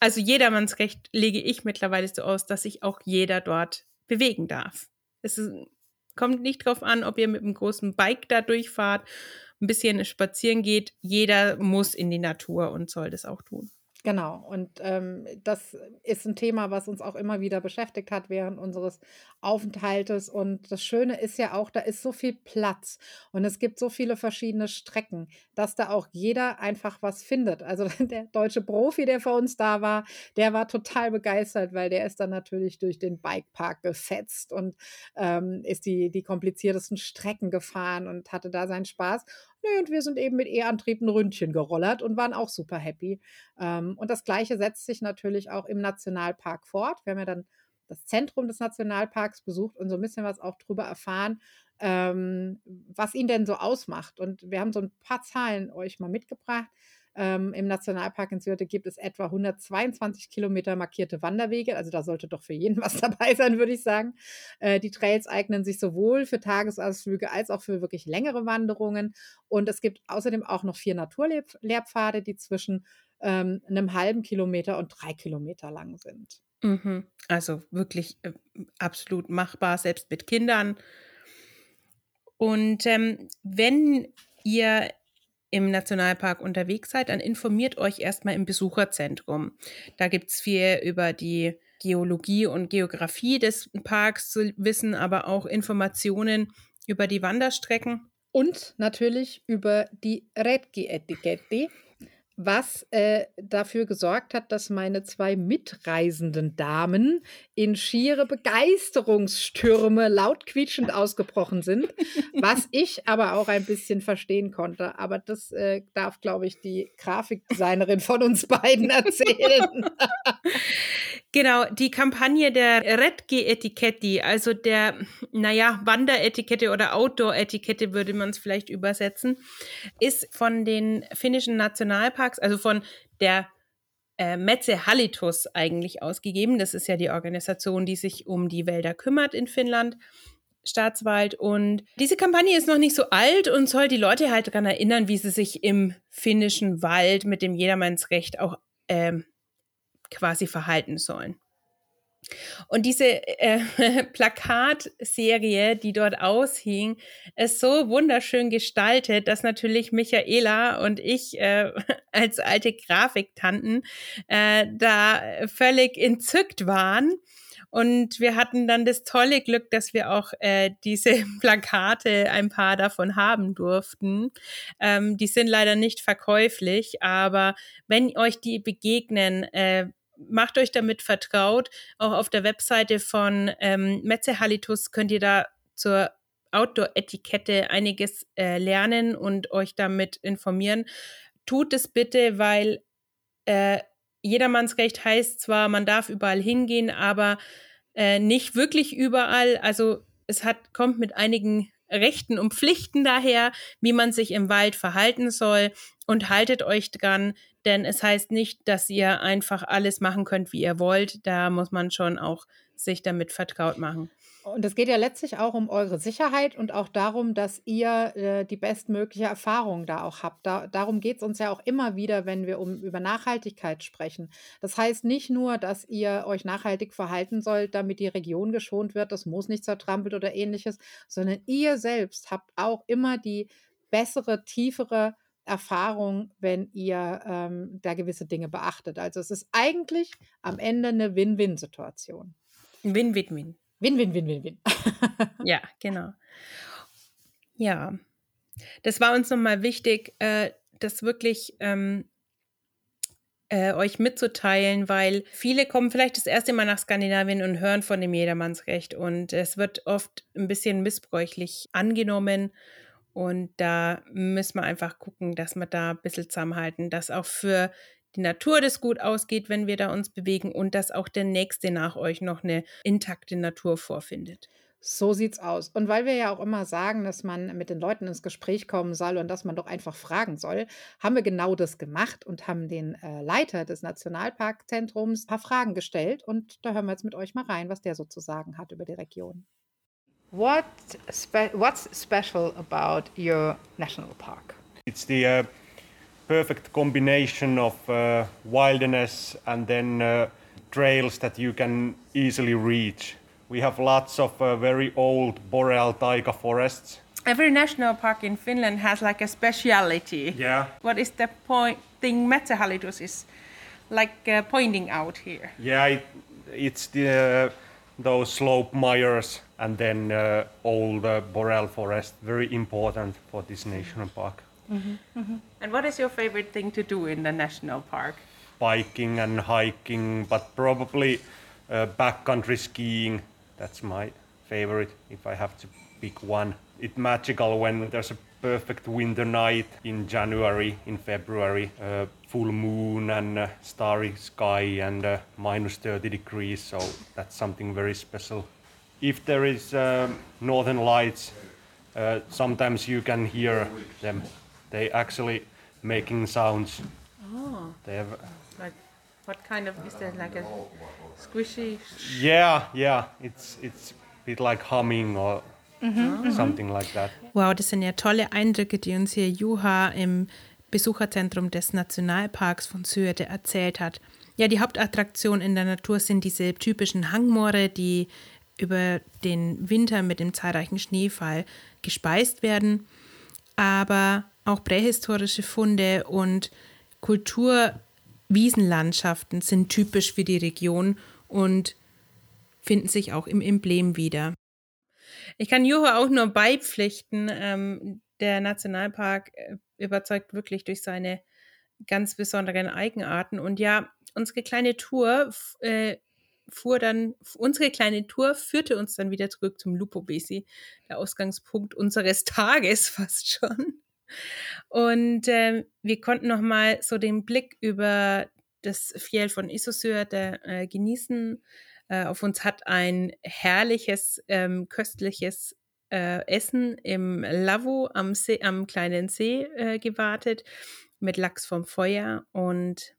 Also Jedermannsrecht lege ich mittlerweile so aus, dass sich auch jeder dort bewegen darf. Es ist, kommt nicht darauf an, ob ihr mit einem großen Bike da durchfahrt, ein bisschen spazieren geht. Jeder muss in die Natur und soll das auch tun. Genau, und ähm, das ist ein Thema, was uns auch immer wieder beschäftigt hat während unseres Aufenthaltes. Und das Schöne ist ja auch, da ist so viel Platz und es gibt so viele verschiedene Strecken, dass da auch jeder einfach was findet. Also <laughs> der deutsche Profi, der vor uns da war, der war total begeistert, weil der ist dann natürlich durch den Bikepark gefetzt und ähm, ist die, die kompliziertesten Strecken gefahren und hatte da seinen Spaß. Nö, und wir sind eben mit E-Antrieb ein Ründchen gerollert und waren auch super happy. Ähm, und das Gleiche setzt sich natürlich auch im Nationalpark fort. Wir haben ja dann das Zentrum des Nationalparks besucht und so ein bisschen was auch drüber erfahren, ähm, was ihn denn so ausmacht. Und wir haben so ein paar Zahlen euch mal mitgebracht. Ähm, Im Nationalpark in Syrte gibt es etwa 122 Kilometer markierte Wanderwege. Also da sollte doch für jeden was <laughs> dabei sein, würde ich sagen. Äh, die Trails eignen sich sowohl für Tagesausflüge als auch für wirklich längere Wanderungen. Und es gibt außerdem auch noch vier Naturlehrpfade, die zwischen ähm, einem halben Kilometer und drei Kilometer lang sind. Mhm. Also wirklich äh, absolut machbar, selbst mit Kindern. Und ähm, wenn ihr im Nationalpark unterwegs seid, dann informiert euch erstmal im Besucherzentrum. Da gibt es viel über die Geologie und Geografie des Parks zu wissen, aber auch Informationen über die Wanderstrecken. Und natürlich über die Retki-Etikette, was äh, dafür gesorgt hat, dass meine zwei mitreisenden Damen in schiere Begeisterungsstürme laut quietschend <laughs> ausgebrochen sind, was ich aber auch ein bisschen verstehen konnte. Aber das äh, darf, glaube ich, die Grafikdesignerin von uns beiden erzählen. <laughs> genau, die Kampagne der Redge-Etikette, also der, naja, Wanderetikette oder Outdoor-Etikette würde man es vielleicht übersetzen, ist von den finnischen Nationalparks also von der äh, Metze Hallitus eigentlich ausgegeben. Das ist ja die Organisation, die sich um die Wälder kümmert in Finnland. Staatswald. Und diese Kampagne ist noch nicht so alt und soll die Leute halt daran erinnern, wie sie sich im finnischen Wald mit dem Jedermannsrecht auch ähm, quasi verhalten sollen. Und diese äh, <laughs> Plakatserie, die dort aushing, ist so wunderschön gestaltet, dass natürlich Michaela und ich äh, <laughs> als alte Grafiktanten äh, da völlig entzückt waren. Und wir hatten dann das tolle Glück, dass wir auch äh, diese <laughs> Plakate, ein paar davon haben durften. Ähm, die sind leider nicht verkäuflich, aber wenn euch die begegnen, äh, macht euch damit vertraut. Auch auf der Webseite von ähm, Metze Halitus könnt ihr da zur Outdoor-Etikette einiges äh, lernen und euch damit informieren. Tut es bitte, weil äh, Jedermannsrecht heißt zwar, man darf überall hingehen, aber äh, nicht wirklich überall. Also es hat, kommt mit einigen Rechten und Pflichten daher, wie man sich im Wald verhalten soll und haltet euch dran, denn es heißt nicht, dass ihr einfach alles machen könnt, wie ihr wollt. Da muss man schon auch sich damit vertraut machen. Und es geht ja letztlich auch um eure Sicherheit und auch darum, dass ihr äh, die bestmögliche Erfahrung da auch habt. Da, darum geht es uns ja auch immer wieder, wenn wir um, über Nachhaltigkeit sprechen. Das heißt nicht nur, dass ihr euch nachhaltig verhalten sollt, damit die Region geschont wird, das muss nicht zertrampelt oder ähnliches, sondern ihr selbst habt auch immer die bessere, tiefere Erfahrung, wenn ihr ähm, da gewisse Dinge beachtet. Also es ist eigentlich am Ende eine Win-Win-Situation. Win-Win-Win. Win-Win-Win-Win-Win. ja, <laughs> genau. Ja, das war uns nochmal wichtig, äh, das wirklich ähm, äh, euch mitzuteilen, weil viele kommen vielleicht das erste Mal nach Skandinavien und hören von dem Jedermannsrecht und es wird oft ein bisschen missbräuchlich angenommen und da müssen wir einfach gucken, dass wir da ein bisschen zusammenhalten, dass auch für die Natur das gut ausgeht, wenn wir da uns bewegen und dass auch der Nächste nach euch noch eine intakte Natur vorfindet. So sieht's aus. Und weil wir ja auch immer sagen, dass man mit den Leuten ins Gespräch kommen soll und dass man doch einfach fragen soll, haben wir genau das gemacht und haben den äh, Leiter des Nationalparkzentrums ein paar Fragen gestellt. Und da hören wir jetzt mit euch mal rein, was der sozusagen hat über die Region. What spe what's special about your national park? It's the uh, perfect combination of uh, wilderness and then uh, trails that you can easily reach. We have lots of uh, very old boreal taiga forests. Every national park in Finland has like a speciality. Yeah. What is the point thing Metsähallitus is like uh, pointing out here? Yeah, it, it's the those slope mires and then uh, old uh, boreal forest, very important for this national park. And what is your favorite thing to do in the national park? Biking and hiking, but probably uh, backcountry skiing. That's my favorite if I have to pick one. It's magical when there's a perfect winter night in January, in February, uh, full moon and uh, starry sky and uh, minus 30 degrees. So that's something very special. If there is um, northern lights, uh, sometimes you can hear them. They actually making sounds. Oh, They have, like what kind of is there like a squishy? yeah, yeah. It's it's a bit like humming or something like that. Wow, das sind ja tolle Eindrücke, die uns hier Juha im Besucherzentrum des Nationalparks von Syöte erzählt hat. Ja, die Hauptattraktion in der Natur sind diese typischen Hangmoore, die über den Winter mit dem zahlreichen Schneefall gespeist werden, aber auch prähistorische Funde und Kulturwiesenlandschaften sind typisch für die Region und finden sich auch im Emblem wieder. Ich kann Juho auch nur beipflichten. Ähm, der Nationalpark äh, überzeugt wirklich durch seine ganz besonderen Eigenarten. Und ja, unsere kleine Tour äh, fuhr dann, unsere kleine Tour führte uns dann wieder zurück zum Lupo Besi, der Ausgangspunkt unseres <laughs> Tages fast schon. Und ähm, wir konnten nochmal so den Blick über das Fjell von Isosur äh, genießen. Äh, auf uns hat ein herrliches, ähm, köstliches äh, Essen im Lavo am, See, am kleinen See äh, gewartet mit Lachs vom Feuer und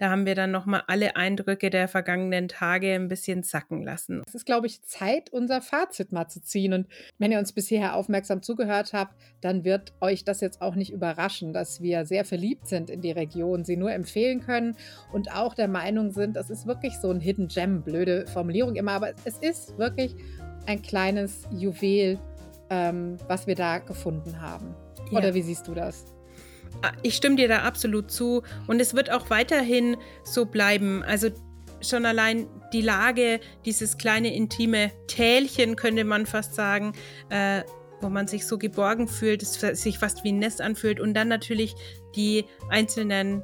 da haben wir dann nochmal alle Eindrücke der vergangenen Tage ein bisschen sacken lassen. Es ist, glaube ich, Zeit, unser Fazit mal zu ziehen. Und wenn ihr uns bisher aufmerksam zugehört habt, dann wird euch das jetzt auch nicht überraschen, dass wir sehr verliebt sind in die Region, sie nur empfehlen können und auch der Meinung sind, das ist wirklich so ein Hidden Gem. Blöde Formulierung immer, aber es ist wirklich ein kleines Juwel, ähm, was wir da gefunden haben. Ja. Oder wie siehst du das? Ah, Ich stimme dir da absolut zu und es wird auch weiterhin so bleiben. Also schon allein die Lage, dieses kleine intime Tälchen, könnte man fast sagen, äh, wo man sich so geborgen fühlt, es sich fast wie ein Nest anfühlt und dann natürlich die einzelnen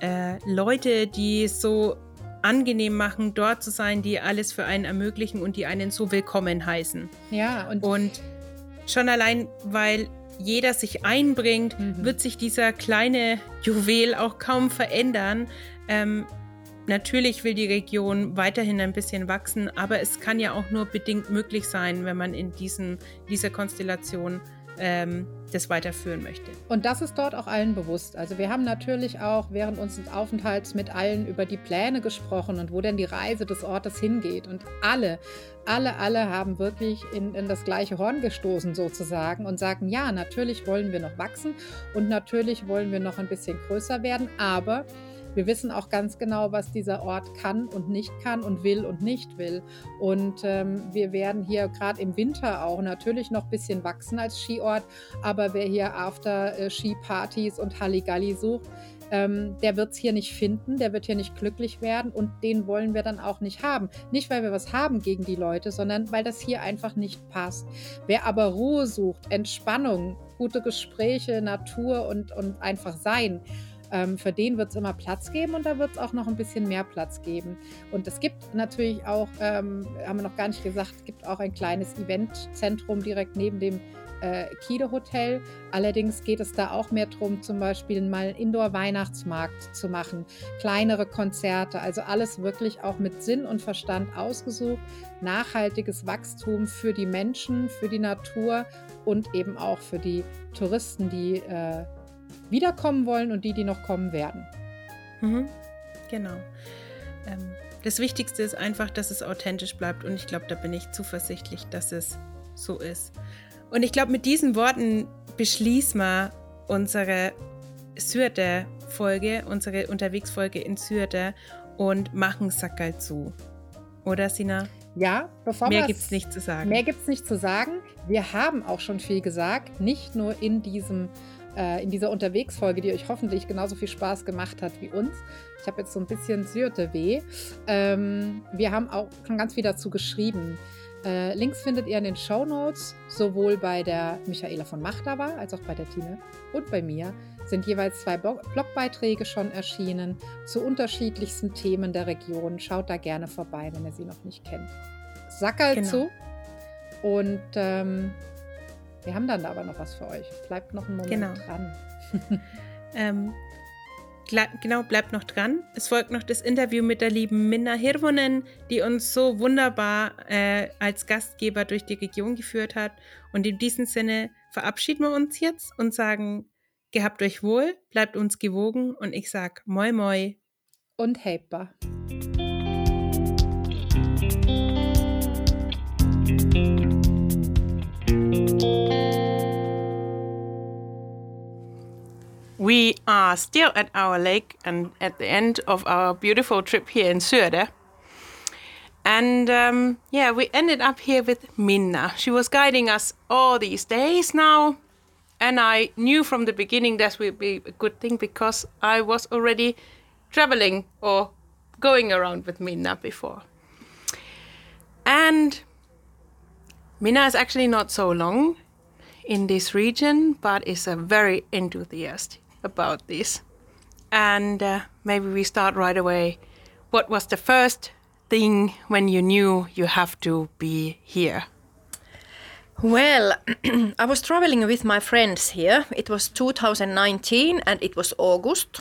äh, Leute, die so angenehm machen, dort zu sein, die alles für einen ermöglichen und die einen so willkommen heißen. Ja, und Und schon allein, weil jeder sich einbringt, Mhm. wird sich dieser kleine Juwel auch kaum verändern. Ähm, natürlich will die Region weiterhin ein bisschen wachsen, aber es kann ja auch nur bedingt möglich sein, wenn man in diesen, dieser Konstellation ähm, das weiterführen möchte. Und das ist dort auch allen bewusst. Also wir haben natürlich auch während unseres Aufenthalts mit allen über die Pläne gesprochen und wo denn die Reise des Ortes hingeht. Und alle, alle, alle haben wirklich in, in das gleiche Horn gestoßen sozusagen und sagen, ja, natürlich wollen wir noch wachsen und natürlich wollen wir noch ein bisschen größer werden, aber wir wissen auch ganz genau, was dieser Ort kann und nicht kann und will und nicht will. Und ähm, wir werden hier gerade im Winter auch natürlich noch ein bisschen wachsen als Skiort, aber wer hier After-Ski-Partys und Halligalli sucht, ähm, der wird es hier nicht finden, der wird hier nicht glücklich werden und den wollen wir dann auch nicht haben. Nicht, weil wir was haben gegen die Leute, sondern weil das hier einfach nicht passt. Wer aber Ruhe sucht, Entspannung, gute Gespräche, Natur und, und einfach sein, ähm, für den wird es immer Platz geben und da wird es auch noch ein bisschen mehr Platz geben. Und es gibt natürlich auch, ähm, haben wir noch gar nicht gesagt, es gibt auch ein kleines Eventzentrum direkt neben dem äh, Kide Hotel. Allerdings geht es da auch mehr darum, zum Beispiel mal einen Indoor-Weihnachtsmarkt zu machen, kleinere Konzerte, also alles wirklich auch mit Sinn und Verstand ausgesucht. Nachhaltiges Wachstum für die Menschen, für die Natur und eben auch für die Touristen, die äh, wiederkommen wollen und die, die noch kommen werden. Mhm. Genau. Ähm, das Wichtigste ist einfach, dass es authentisch bleibt und ich glaube, da bin ich zuversichtlich, dass es so ist. Und ich glaube, mit diesen Worten beschließen wir unsere Syrte-Folge, unsere Unterwegsfolge in Syrte und machen Sackerl zu. Oder, Sina? Ja, bevor Mehr gibt es nicht zu sagen. Mehr gibt es nicht zu sagen. Wir haben auch schon viel gesagt, nicht nur in diesem äh, in dieser Unterwegsfolge, die euch hoffentlich genauso viel Spaß gemacht hat wie uns. Ich habe jetzt so ein bisschen Syrte weh. Ähm, wir haben auch schon ganz viel dazu geschrieben. Äh, Links findet ihr in den Show Notes, sowohl bei der Michaela von Machtava als auch bei der Tine und bei mir sind jeweils zwei Blogbeiträge schon erschienen zu unterschiedlichsten Themen der Region. Schaut da gerne vorbei, wenn ihr sie noch nicht kennt. Sackerl genau. zu. Und ähm, wir haben dann aber noch was für euch. Bleibt noch einen Moment genau. dran. <laughs> ähm, genau, bleibt noch dran. Es folgt noch das Interview mit der lieben Minna Hirvonen, die uns so wunderbar äh, als Gastgeber durch die Region geführt hat. Und in diesem Sinne verabschieden wir uns jetzt und sagen, gehabt euch wohl, bleibt uns gewogen und ich sag moi moi. Und heippa. We are still at our lake and at the end of our beautiful trip here in Sörde. And um, yeah, we ended up here with Minna. She was guiding us all these days now. And I knew from the beginning that would be a good thing because I was already traveling or going around with Minna before. And Minna is actually not so long in this region, but is a very enthusiastic about this. And uh, maybe we start right away. What was the first thing when you knew you have to be here? Well, <clears throat> I was traveling with my friends here. It was 2019 and it was August.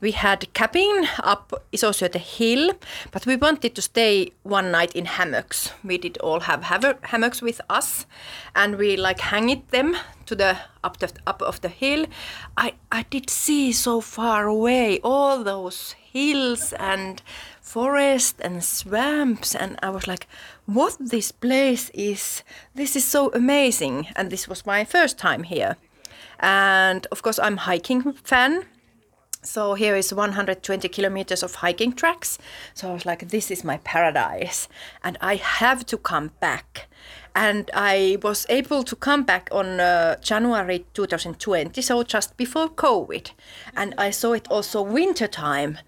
We had cabin up the hill, but we wanted to stay one night in hammocks. We did all have hammocks with us, and we like hanged them to the up the up of the hill. I I did see so far away all those hills and forest and swamps and I was like what this place is this is so amazing and this was my first time here and of course I'm hiking fan so here is 120 kilometers of hiking tracks. So I was like this is my paradise. And I have to come back. And I was able to come back on uh, January 2020 so just before covid. And I saw it also winter time.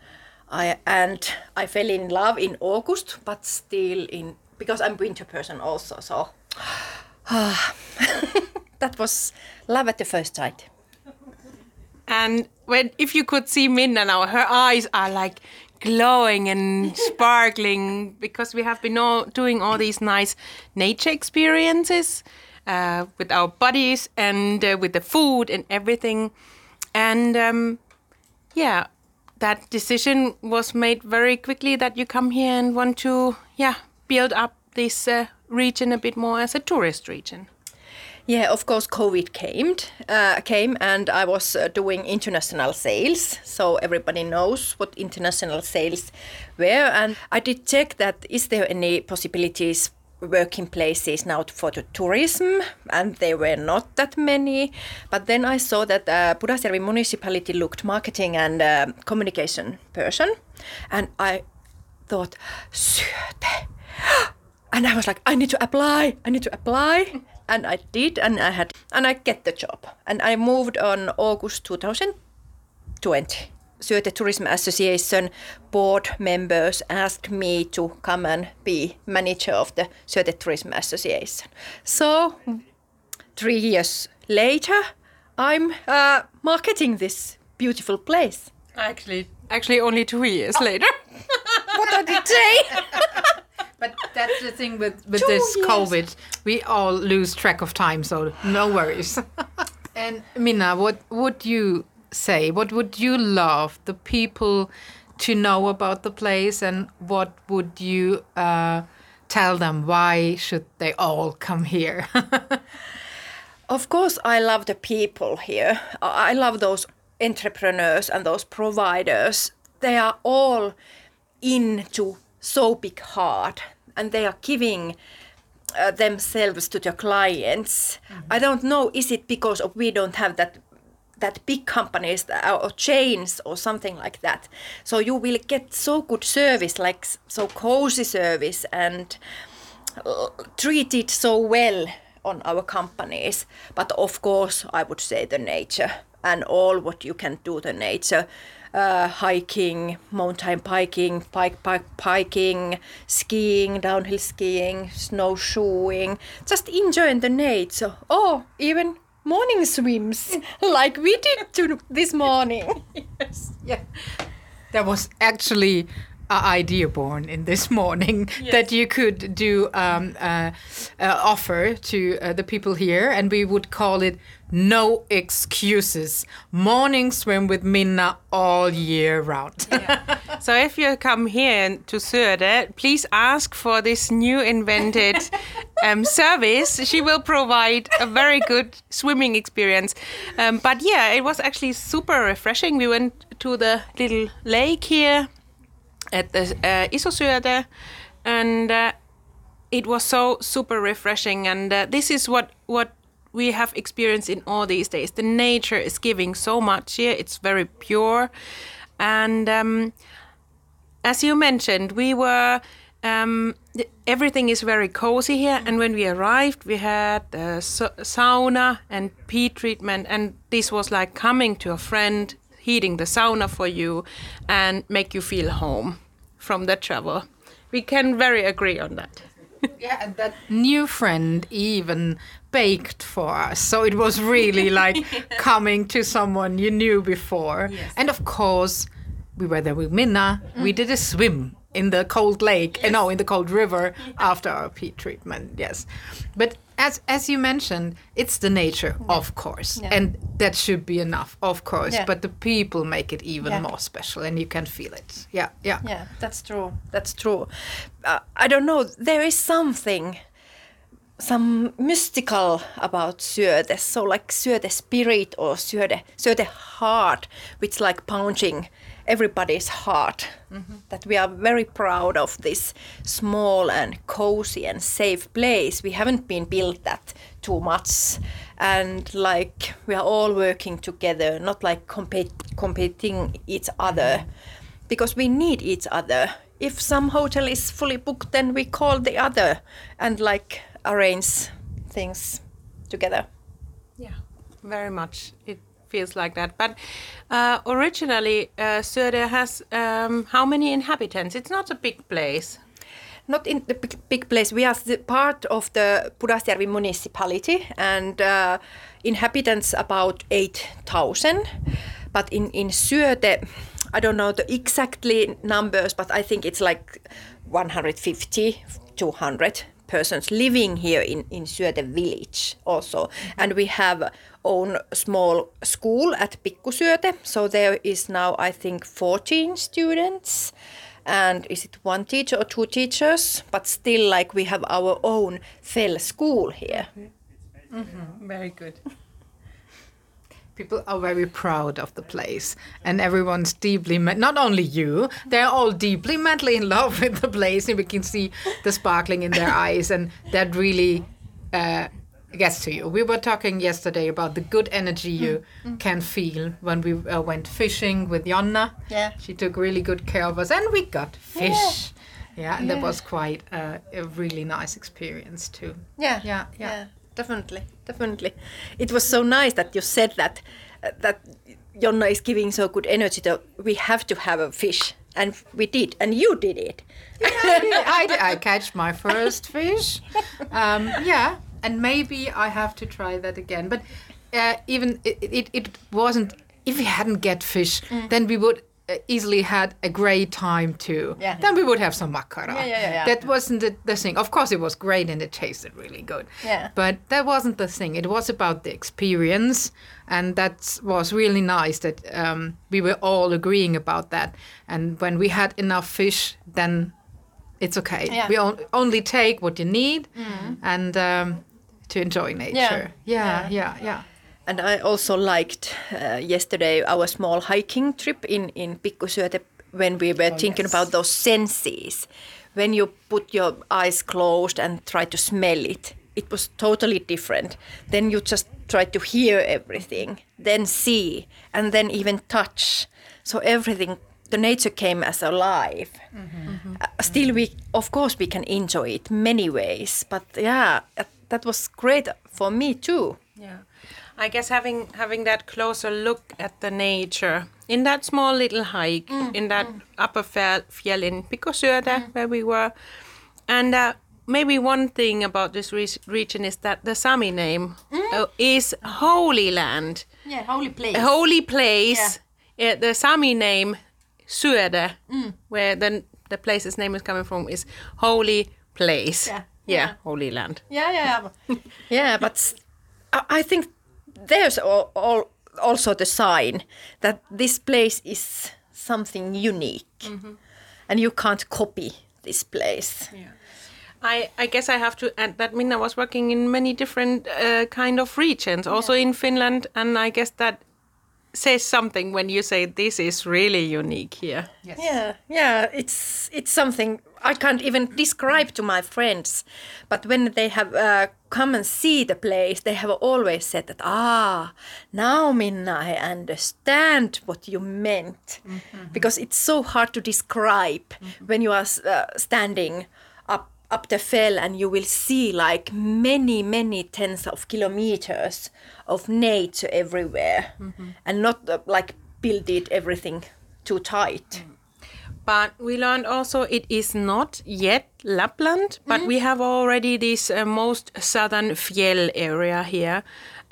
I and I fell in love in August, but still in because I'm winter person also. So. <sighs> <sighs> That was love at the first sight. And when if you could see Minna now, her eyes are like glowing and <laughs> sparkling because we have been all doing all these nice nature experiences uh, with our bodies and uh, with the food and everything. And um, yeah, that decision was made very quickly that you come here and want to, yeah, build up this uh, region a bit more as a tourist region. Yeah, of course, COVID came, uh, came, and I was uh, doing international sales. So everybody knows what international sales were, and I did check that is there any possibilities working places now for the tourism, and there were not that many. But then I saw that uh, Pudasjärvi municipality looked marketing and uh, communication person, and I thought. <gasps> And I was like, I need to apply. I need to apply and I did, and I had, and I get the job, and I moved on August 2020. Syöte Tourism Association board members asked me to come and be manager of the Syöte Tourism Association. So, three years later, I'm uh, marketing this beautiful place. Actually, actually, only two years later. what did I say? But that's the thing with, with this years. COVID. We all lose track of time, so no worries. <laughs> and Minna, what would you say? What would you love the people to know about the place, and what would you uh, tell them? Why should they all come here? <laughs> Of course, I love the people here. I love those entrepreneurs and those providers. They are all into so big heart and they are giving uh, themselves to their clients. I don't know, is it because of we don't have that that big companies or chains or something like that. So you will get so good service, like so cozy service and uh, treated so well on our companies. But of course, I would say the nature and all what you can do the nature. Uh, hiking, mountain biking, bike, bike, biking, skiing, downhill skiing, snowshoeing, just enjoying the nature. Or even morning swims, <laughs> like we did to this morning. <laughs> yes, yeah. There was actually an idea born in this morning <laughs> that you could do um, uh, uh, offer to uh, the people here, and we would call it "No Excuses" morning swim with Minna all year round. <laughs> So if you come here to Söder, please ask for this new invented um, service. She will provide a very good swimming experience. Um, but yeah, it was actually super refreshing. We went to the little lake here at the uh, Isosöder, and uh, it was so super refreshing. And uh, this is what what we have experienced in all these days. The nature is giving so much here. It's very pure, and um, as you mentioned, we were. Um, everything is very cozy here, and when we arrived, we had the sa- sauna and peat treatment, and this was like coming to a friend, heating the sauna for you, and make you feel home from the travel. We can very agree on that. Yeah, and that new friend even baked for us. So it was really <laughs> like coming to someone you knew before. Yes. And of course, we were there with Minna. We did a swim in the cold lake, uh, no, in the cold river <laughs> after our peat treatment. Yes. But as as you mentioned, it's the nature, of course. And that should be enough, of course. Yeah. But the people make it even Yeah. more special and you can feel it. Yeah, yeah. Yeah, that's true. That's true. Uh, I don't know. There is something, some mystical about Syöte. So like Syöte spirit or Syöte, Syöte heart, which like punching everybody's heart. That we are very proud of this small and cozy and safe place. We haven't been built that too much. And like we are all working together, not like compete, competing each other because we need each other. If some hotel is fully booked, then we call the other and like arrange things together. Yeah, very much. It feels like that. But uh, originally, uh, Söder has um, how many inhabitants? It's not a big place. Not in the big, big place. We are part of the Pudasjärvi municipality and uh, inhabitants about 8,000. But in, in Syöte, I don't know the exactly numbers, but I think it's like 150, 200 persons living here in, in Syöte village also. And we have own small school at Pikkusyöte. So there is now, I think, 14 students. And is it one teacher or two teachers? But still like we have our own fell school here. Very good. People are very proud of the place, and everyone's deeply, me- not only you, they're all deeply madly in love <laughs> with the place, and we can see the sparkling in their eyes, and that really uh, gets to you. We were talking yesterday about the good energy you can feel when we uh, went fishing with Jonna. Yeah. She took really good care of us, and we got fish. Yeah, and that was quite uh, a really nice experience too. Yeah, Yeah, yeah. definitely, definitely. It was so nice that you said that uh, that Jonna is giving so good energy. That we have to have a fish, and we did, and you did it. I, did, I, <laughs> did, I catch my first fish. Um, yeah, and maybe I have to try that again. But uh, even it, it, it wasn't. If we hadn't get fish, then we would uh, easily had a great time too. Yeah. Then we would have some makara. Yeah, yeah, yeah, yeah. That wasn't the, the thing. Of course, it was great and it tasted really good. Yeah. But that wasn't the thing. It was about the experience, and that was really nice that um, we were all agreeing about that. And when we had enough fish, then it's okay. Yeah. We on- only take what you need, mm. and um, to enjoy nature. Yeah, yeah, yeah. yeah. And I also liked uh, yesterday our small hiking trip in in Pikkusyöte when we were thinking yes. about those senses. When you put your eyes closed and try to smell it, it was totally different. Then you just try to hear everything, then see, and then even touch. So everything, the nature came as alive. Uh, still, we of course we can enjoy it many ways, but yeah, uh, that was great for me too. Yeah. I guess having having that closer look at the nature in that small little hike mm, in that mm. upper fjell, in Pikosöde mm. where we were, and uh, maybe one thing about this re- region is that the Sami name uh, is Holy Land, Yeah, holy place. a holy place. Yeah, the Sami name Syöde, where the the place's name is coming from, is holy place. Yeah. Yeah, Holy Land. Yeah, yeah, yeah. <laughs> yeah, but I think there's all, all, also the sign that this place is something unique, and you can't copy this place. Yeah. I, I guess I have to add that Minna was working in many different uh, kind of regions, also in Finland, and I guess that says something when you say this is really unique here. Yeah, yeah, it's it's something I can't even describe to my friends, but when they have uh, come and see the place, they have always said that ah, now Minna, I understand what you meant, because it's so hard to describe when you are uh, standing up the fell and you will see like many many tens of kilometers of nature everywhere. And not uh, like builded everything too tight. But we learned also it is not yet Lapland, but we have already this uh, most southern fjell area here.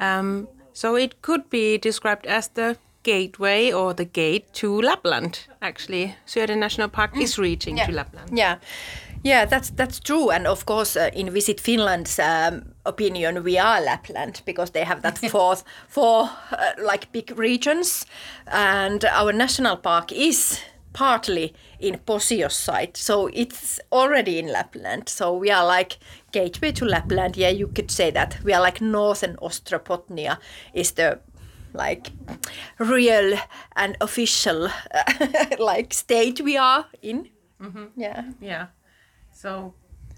Um, so it could be described as the gateway or the gate to Lapland. Actually, Syöden National Park is reaching to Lapland. yeah yeah that's that's true. And of course uh, in visit finland's um, opinion we are lapland because they have that <laughs> fourth four uh, like big regions. And our national park is partly in Posios side so it's already in lapland. So we are like gateway to lapland. Yeah you could say that. We are like northern ostrobotnia is the like real and official <laughs> like state we are in. Yeah. Yeah. So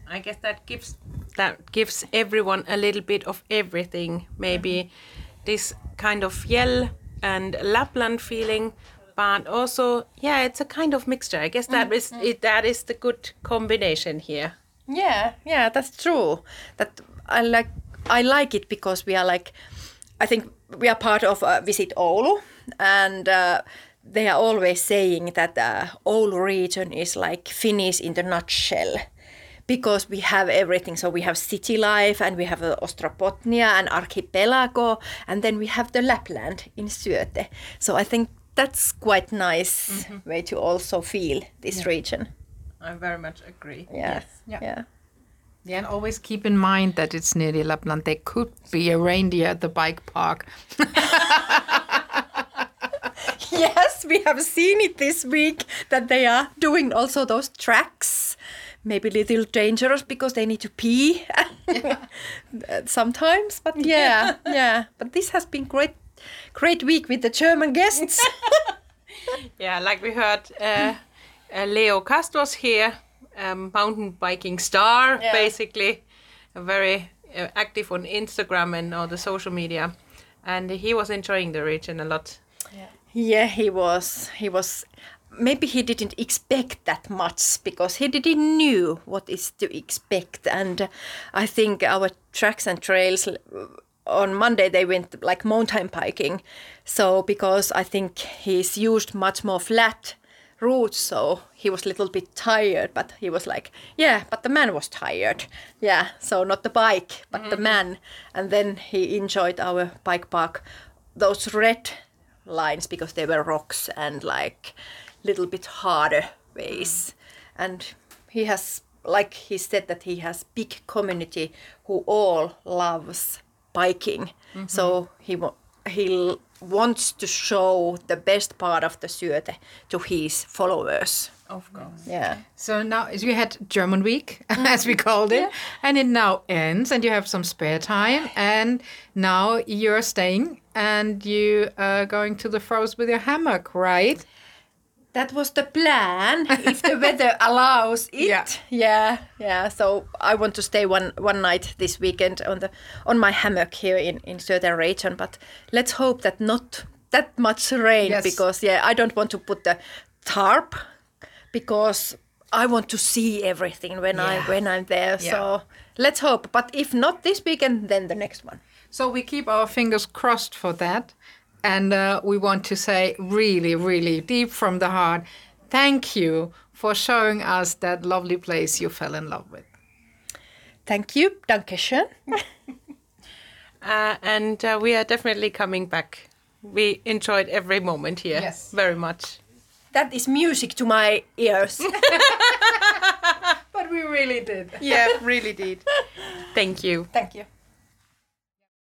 I guess that gives that gives everyone a little bit of everything. Maybe this kind of Yell and Lapland feeling, but also yeah, it's a kind of mixture. I guess that is it, that is the good combination here. Yeah, yeah, that's true. That I like. I like it because we are like, I think we are part of uh, Visit Oulu, and uh, they are always saying that uh, Oulu region is like Finnish in the nutshell. Because we have everything, so we have city life, and we have uh, Ostrobotnia and archipelago, and then we have the Lapland in Syöte. So I think that's quite nice way to also feel this region. I very much agree. Yeah, Yeah. yeah. Yeah, and always keep in mind that it's nearly Lapland. There could be a reindeer at the bike park. <laughs> <laughs> <laughs> Yes, we have seen it this week that they are doing also those tracks maybe a little dangerous because they need to pee <laughs> sometimes. But yeah, yeah. But this has been great, great week with the German guests. <laughs> Yeah, like we heard, uh, uh, Leo Castros here, um, mountain biking star, Yeah. basically, very uh, active on Instagram and all the social media, and he was enjoying the region a lot. Yeah, he was. He was. Maybe he didn't expect that much because he didn't knew what is to expect, and uh, I think our tracks and trails uh, on Monday they went like mountain biking, so because I think he's used much more flat routes, so he was a little bit tired, but he was like, yeah, but the man was tired, yeah, so not the bike, but the man, and then he enjoyed our bike park, those red lines because they were rocks and like little bit harder ways. And he has like he said that he has big community who all loves biking. So he he wants to show the best part of the Syöte to his followers Of course. yeah So now you had German week, <laughs> as we called it, and it now ends, and you have some spare time, and now you're staying, and you are going to the forest with your hammock, right? That was the plan if the weather <laughs> allows it. Yeah. yeah, yeah. So I want to stay one one night this weekend on the on my hammock here in in Söder region. But let's hope that not that much rain Yes. because yeah, I don't want to put the tarp because I want to see everything when I Yeah. when I'm there. Yeah. So let's hope. But if not this weekend, then the next one. So we keep our fingers crossed for that. And uh, we want to say, really, really deep from the heart, thank you for showing us that lovely place you fell in love with. Thank you, Dankeschön. <laughs> Uh, and uh, we are definitely coming back. We enjoyed every moment here Yes. very much. That is music to my ears. <laughs> But we really did. Yeah, really did. Thank you. Thank you.